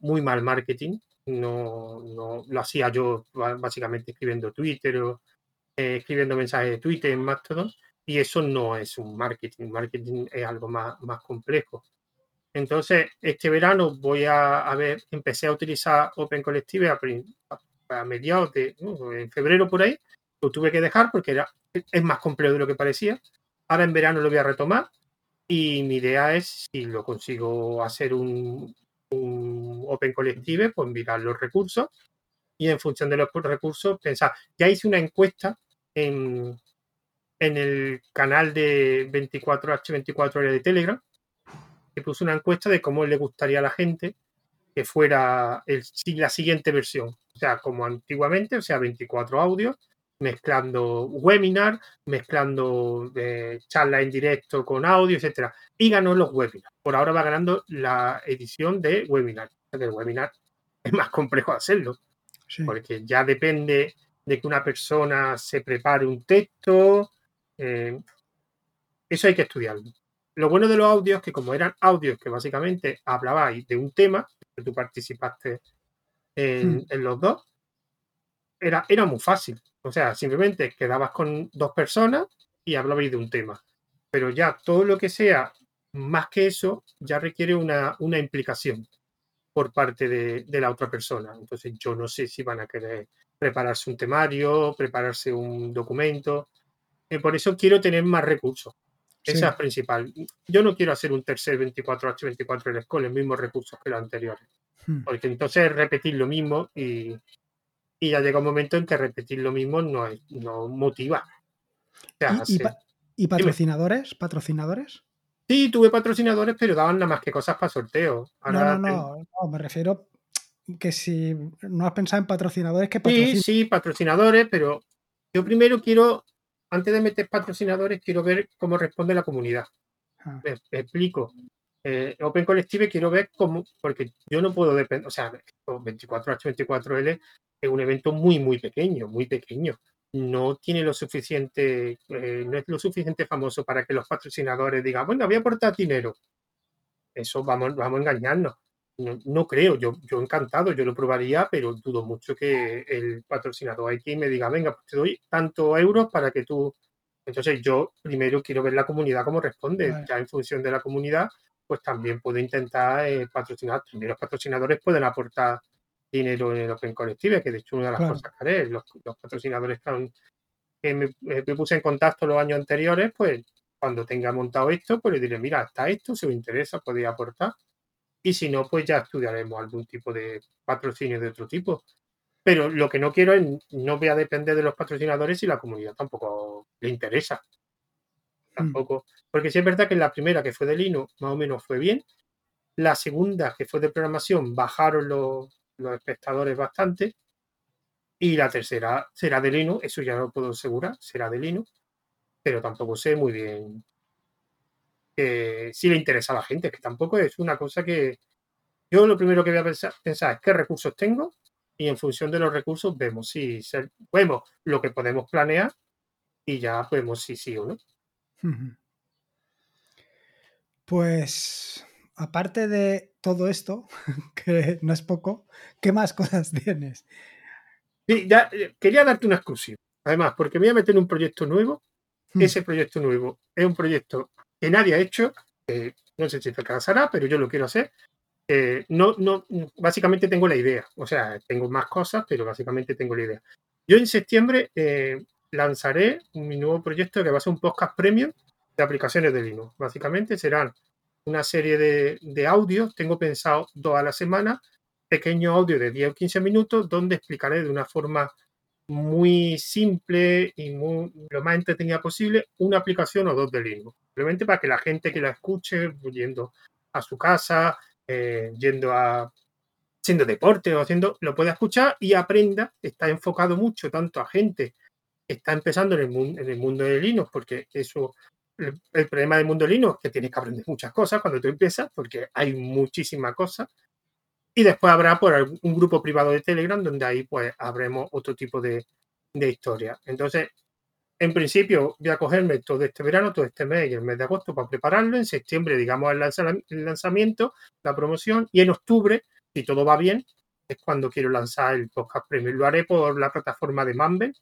muy mal marketing. No, no lo hacía yo básicamente escribiendo Twitter o escribiendo mensajes de Twitter en Mastodon y eso no es un marketing, marketing es algo más, más complejo. Entonces, este verano voy a, ver, empecé a utilizar Open Collective a, mediados de, en febrero por ahí, lo tuve que dejar porque era, es más complejo de lo que parecía. Ahora en verano lo voy a retomar y mi idea es, si lo consigo hacer un, Open Collective, pues mirar los recursos y en función de los recursos pensar. Ya hice una encuesta en, en el canal de 24H24R de Telegram, que puso una encuesta de cómo le gustaría a la gente que fuera el, la siguiente versión. O sea, como antiguamente, o sea, 24 audios, mezclando webinar, mezclando eh, charlas en directo con audio, etcétera. Y ganó los webinars. Por ahora va ganando la edición de webinar. El webinar es más complejo hacerlo, porque ya depende de que una persona se prepare un texto, eh, eso hay que estudiarlo. Lo bueno de los audios es que como eran audios que básicamente hablabais de un tema, que tú participaste en, hmm. los dos, era, era muy fácil. O sea, simplemente quedabas con dos personas y hablabais de un tema. Pero ya todo lo que sea más que eso ya requiere una, una implicación por parte de, de, la otra persona. Entonces yo no sé si van a querer prepararse un temario, prepararse un documento por eso quiero tener más recursos. Esa es principal. Yo no quiero hacer un tercer 24H24 con los mismos recursos que los anteriores. Hmm. Porque entonces repetir lo mismo y, ya llega un momento en que repetir lo mismo no, no motiva. ¿Y, patrocinadores? ¿Patrocinadores? Sí, tuve patrocinadores, pero daban nada más que cosas para sorteo. no, no, no, me refiero que si no has pensado en patrocinadores, que Sí, sí, patrocinadores, pero yo primero quiero antes de meter patrocinadores, quiero ver cómo responde la comunidad. Ah. Me, explico. Eh, Open Collective quiero ver cómo, porque yo no puedo depender, o sea, 24H24L es un evento muy, muy pequeño, muy pequeño. No tiene lo suficiente, eh, no es lo suficiente famoso para que los patrocinadores digan, bueno, voy a aportar dinero. Eso vamos, vamos a engañarnos. No, creo, yo, yo encantado, yo lo probaría, pero dudo mucho que el patrocinador aquí me diga, venga, pues te doy tanto euros para que tú... Entonces yo primero quiero ver la comunidad cómo responde, ya en función de la comunidad, pues también puedo intentar eh, patrocinar. También los patrocinadores pueden aportar dinero en el Open Collective, que de hecho una de las cosas que haré, los, patrocinadores que, me, me, puse en contacto los años anteriores, pues cuando tenga montado esto, pues le diré, mira, está esto, si os interesa, podéis aportar y si no, pues ya estudiaremos algún tipo de patrocinio de otro tipo. Pero lo que no quiero es, no voy a depender de los patrocinadores y la comunidad tampoco le interesa. Hmm. Tampoco. Porque sí es verdad que la primera, que fue de Linux, más o menos fue bien. La segunda, que fue de programación, bajaron los, espectadores bastante. Y la tercera será de Linux, eso ya lo puedo asegurar, será de Linux. Pero tampoco sé muy bien que sí le interesa a la gente, que tampoco es una cosa que yo lo primero que voy a pensar, es qué recursos tengo y en función de los recursos vemos si vemos lo que podemos planear y ya vemos si sí o no. Pues aparte de todo esto, que no es poco, ¿qué más cosas tienes? Sí, ya, eh, quería darte una exclusiva, además, porque me voy a meter en un proyecto nuevo. Hmm. Ese proyecto nuevo es un proyecto que nadie ha hecho, no sé si te casará, pero yo lo quiero hacer. no, no, básicamente tengo la idea, o sea, tengo más cosas, pero básicamente tengo la idea. Yo en septiembre eh, lanzaré mi nuevo proyecto que va a ser un podcast premium de aplicaciones de Linux. Básicamente serán una serie de, de audios, tengo pensado dos a la semana, pequeño audio de 10 o 15 minutos donde explicaré de una forma muy simple y muy, lo más entretenida posible una aplicación o dos de Linux. Simplemente para que la gente que la escuche, yendo a su casa, eh, yendo a haciendo deporte o haciendo, lo pueda escuchar y aprenda. Está enfocado mucho tanto a gente que está empezando en el, mundo, en el mundo de Linux, porque eso, el, el, problema del mundo de Linux es que tienes que aprender muchas cosas cuando tú empiezas, porque hay muchísimas cosas. Y después habrá por un grupo privado de Telegram donde ahí pues habremos otro tipo de, de historia. Entonces, en principio voy a cogerme todo este verano, todo este mes y el mes de agosto para prepararlo. En septiembre, digamos, el lanzamiento, la promoción. Y en octubre, si todo va bien, es cuando quiero lanzar el podcast premium. Lo haré por la plataforma de Mumble,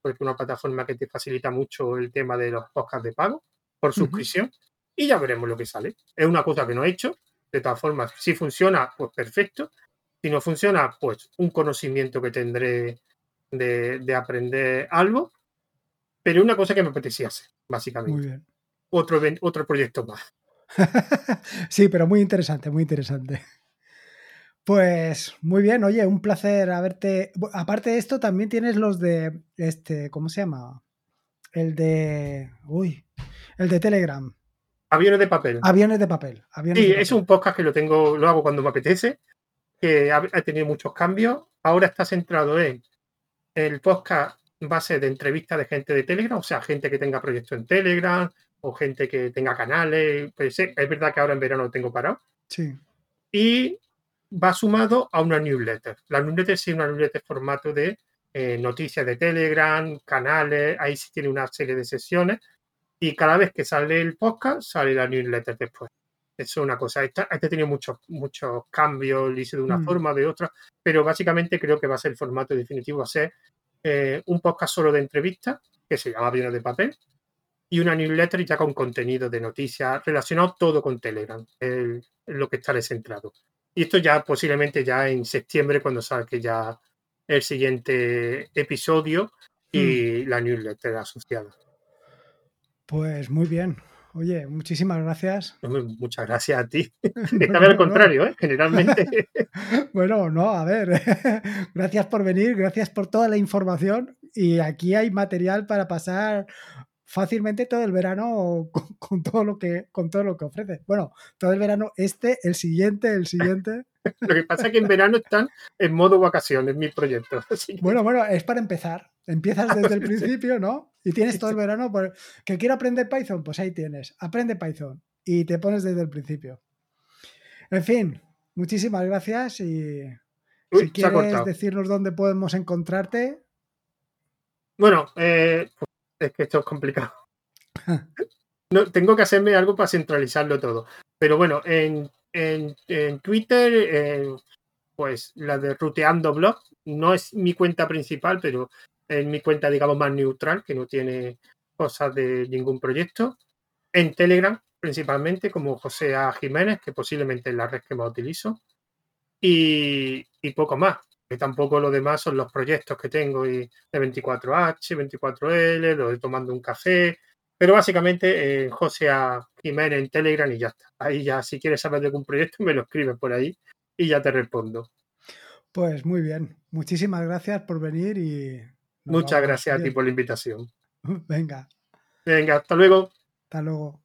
porque es una plataforma que te facilita mucho el tema de los podcasts de pago por suscripción. Y ya veremos lo que sale. Es una cosa que no he hecho, de todas formas, si funciona, pues perfecto. Si no funciona, pues un conocimiento que tendré de, de aprender algo. Pero una cosa que me apetecía hacer, básicamente. Muy bien. Otro, otro proyecto más. sí, pero muy interesante, muy interesante. Pues muy bien, oye, un placer haberte. Aparte de esto, también tienes los de este, ¿cómo se llama? El de. Uy, el de Telegram. Aviones de papel. Aviones de papel. Aviones sí, de papel. es un podcast que lo tengo, lo hago cuando me apetece, que ha, ha, tenido muchos cambios. Ahora está centrado en el podcast base de entrevistas de gente de Telegram, o sea, gente que tenga proyectos en Telegram o gente que tenga canales. Pues, es verdad que ahora en verano lo tengo parado. Sí. Y va sumado a una newsletter. La newsletter sí una newsletter formato de eh, noticias de Telegram, canales, ahí sí tiene una serie de sesiones y cada vez que sale el podcast sale la newsletter después. Eso es una cosa. Este ha tenido muchos, muchos cambios, lo hice de una mm. forma de otra, pero básicamente creo que va a ser el formato definitivo, va a ser eh, un podcast solo de entrevistas, que se llama Bienes de Papel, y una newsletter ya con contenido de noticias relacionado todo con Telegram, el, lo que está centrado. Y esto ya posiblemente ya en septiembre, cuando salga ya el siguiente episodio y mm. la newsletter asociada. Pues muy bien. Oye, muchísimas gracias. Muchas gracias a ti. Esta vez al contrario, ¿eh? generalmente. bueno, no, a ver. gracias por venir, gracias por toda la información. Y aquí hay material para pasar fácilmente todo el verano con, con, todo lo que con todo lo que ofrece. Bueno, todo el verano este, el siguiente, el siguiente. lo que pasa es que en verano están en modo vacaciones mis proyectos. Que... Bueno, bueno, es para empezar. Empiezas desde el principio, ¿no? Y tienes todo el verano. Por... ¿Que quiero aprender Python? Pues ahí tienes. Aprende Python. Y te pones desde el principio. En fin, muchísimas gracias y Uy, si quieres decirnos dónde podemos encontrarte. Bueno, eh, es que esto es complicado. No, tengo que hacerme algo para centralizarlo todo. Pero bueno, en, en, Twitter, pues la de Ruteando Blog, no es mi cuenta principal, pero es mi cuenta, digamos, más neutral, que no tiene cosas de ningún proyecto. En Telegram, principalmente, como José A. Jiménez, que posiblemente es la red que más utilizo. Y, y poco más que tampoco lo demás son los proyectos que tengo y de 24H, 24L, lo de tomando un café, pero básicamente eh, José A. Jiménez en Telegram y ya está. Ahí ya si quieres saber de algún proyecto me lo escribes por ahí y ya te respondo. Pues muy bien, muchísimas gracias por venir y... Muchas gracias a ti por la invitación. Venga. Venga, hasta luego. Hasta luego.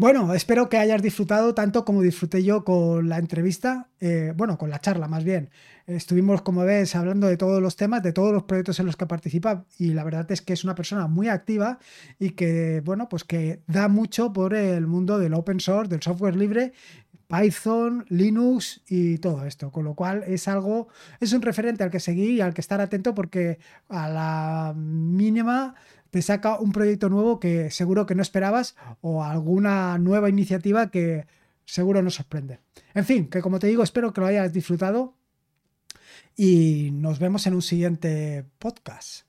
Bueno, espero que hayas disfrutado tanto como disfruté yo con la entrevista, eh, bueno, con la charla más bien. Estuvimos, como ves, hablando de todos los temas, de todos los proyectos en los que participa y la verdad es que es una persona muy activa y que, bueno, pues que da mucho por el mundo del open source, del software libre, Python, Linux y todo esto, con lo cual es algo, es un referente al que seguir y al que estar atento porque a la mínima te saca un proyecto nuevo que seguro que no esperabas o alguna nueva iniciativa que seguro nos sorprende. En fin, que como te digo, espero que lo hayas disfrutado y nos vemos en un siguiente podcast.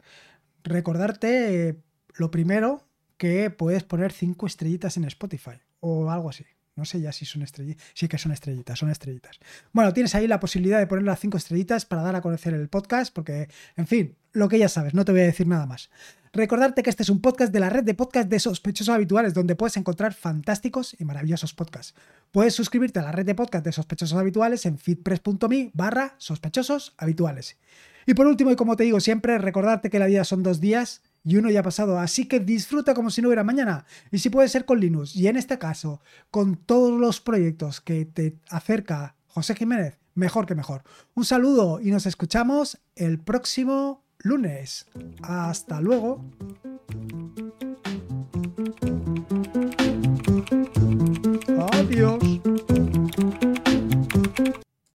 Recordarte eh, lo primero que puedes poner cinco estrellitas en Spotify o algo así. No sé ya si son estrellitas. Sí que son estrellitas, son estrellitas. Bueno, tienes ahí la posibilidad de poner las cinco estrellitas para dar a conocer el podcast, porque, en fin, lo que ya sabes, no te voy a decir nada más. Recordarte que este es un podcast de la red de podcast de sospechosos habituales, donde puedes encontrar fantásticos y maravillosos podcasts. Puedes suscribirte a la red de podcast de sospechosos habituales en feedpress.me barra sospechosos habituales. Y por último, y como te digo siempre, recordarte que la vida son dos días y uno ya ha pasado, así que disfruta como si no hubiera mañana. Y si puede ser con Linux, y en este caso, con todos los proyectos que te acerca José Jiménez, mejor que mejor. Un saludo y nos escuchamos el próximo lunes. Hasta luego. Adiós.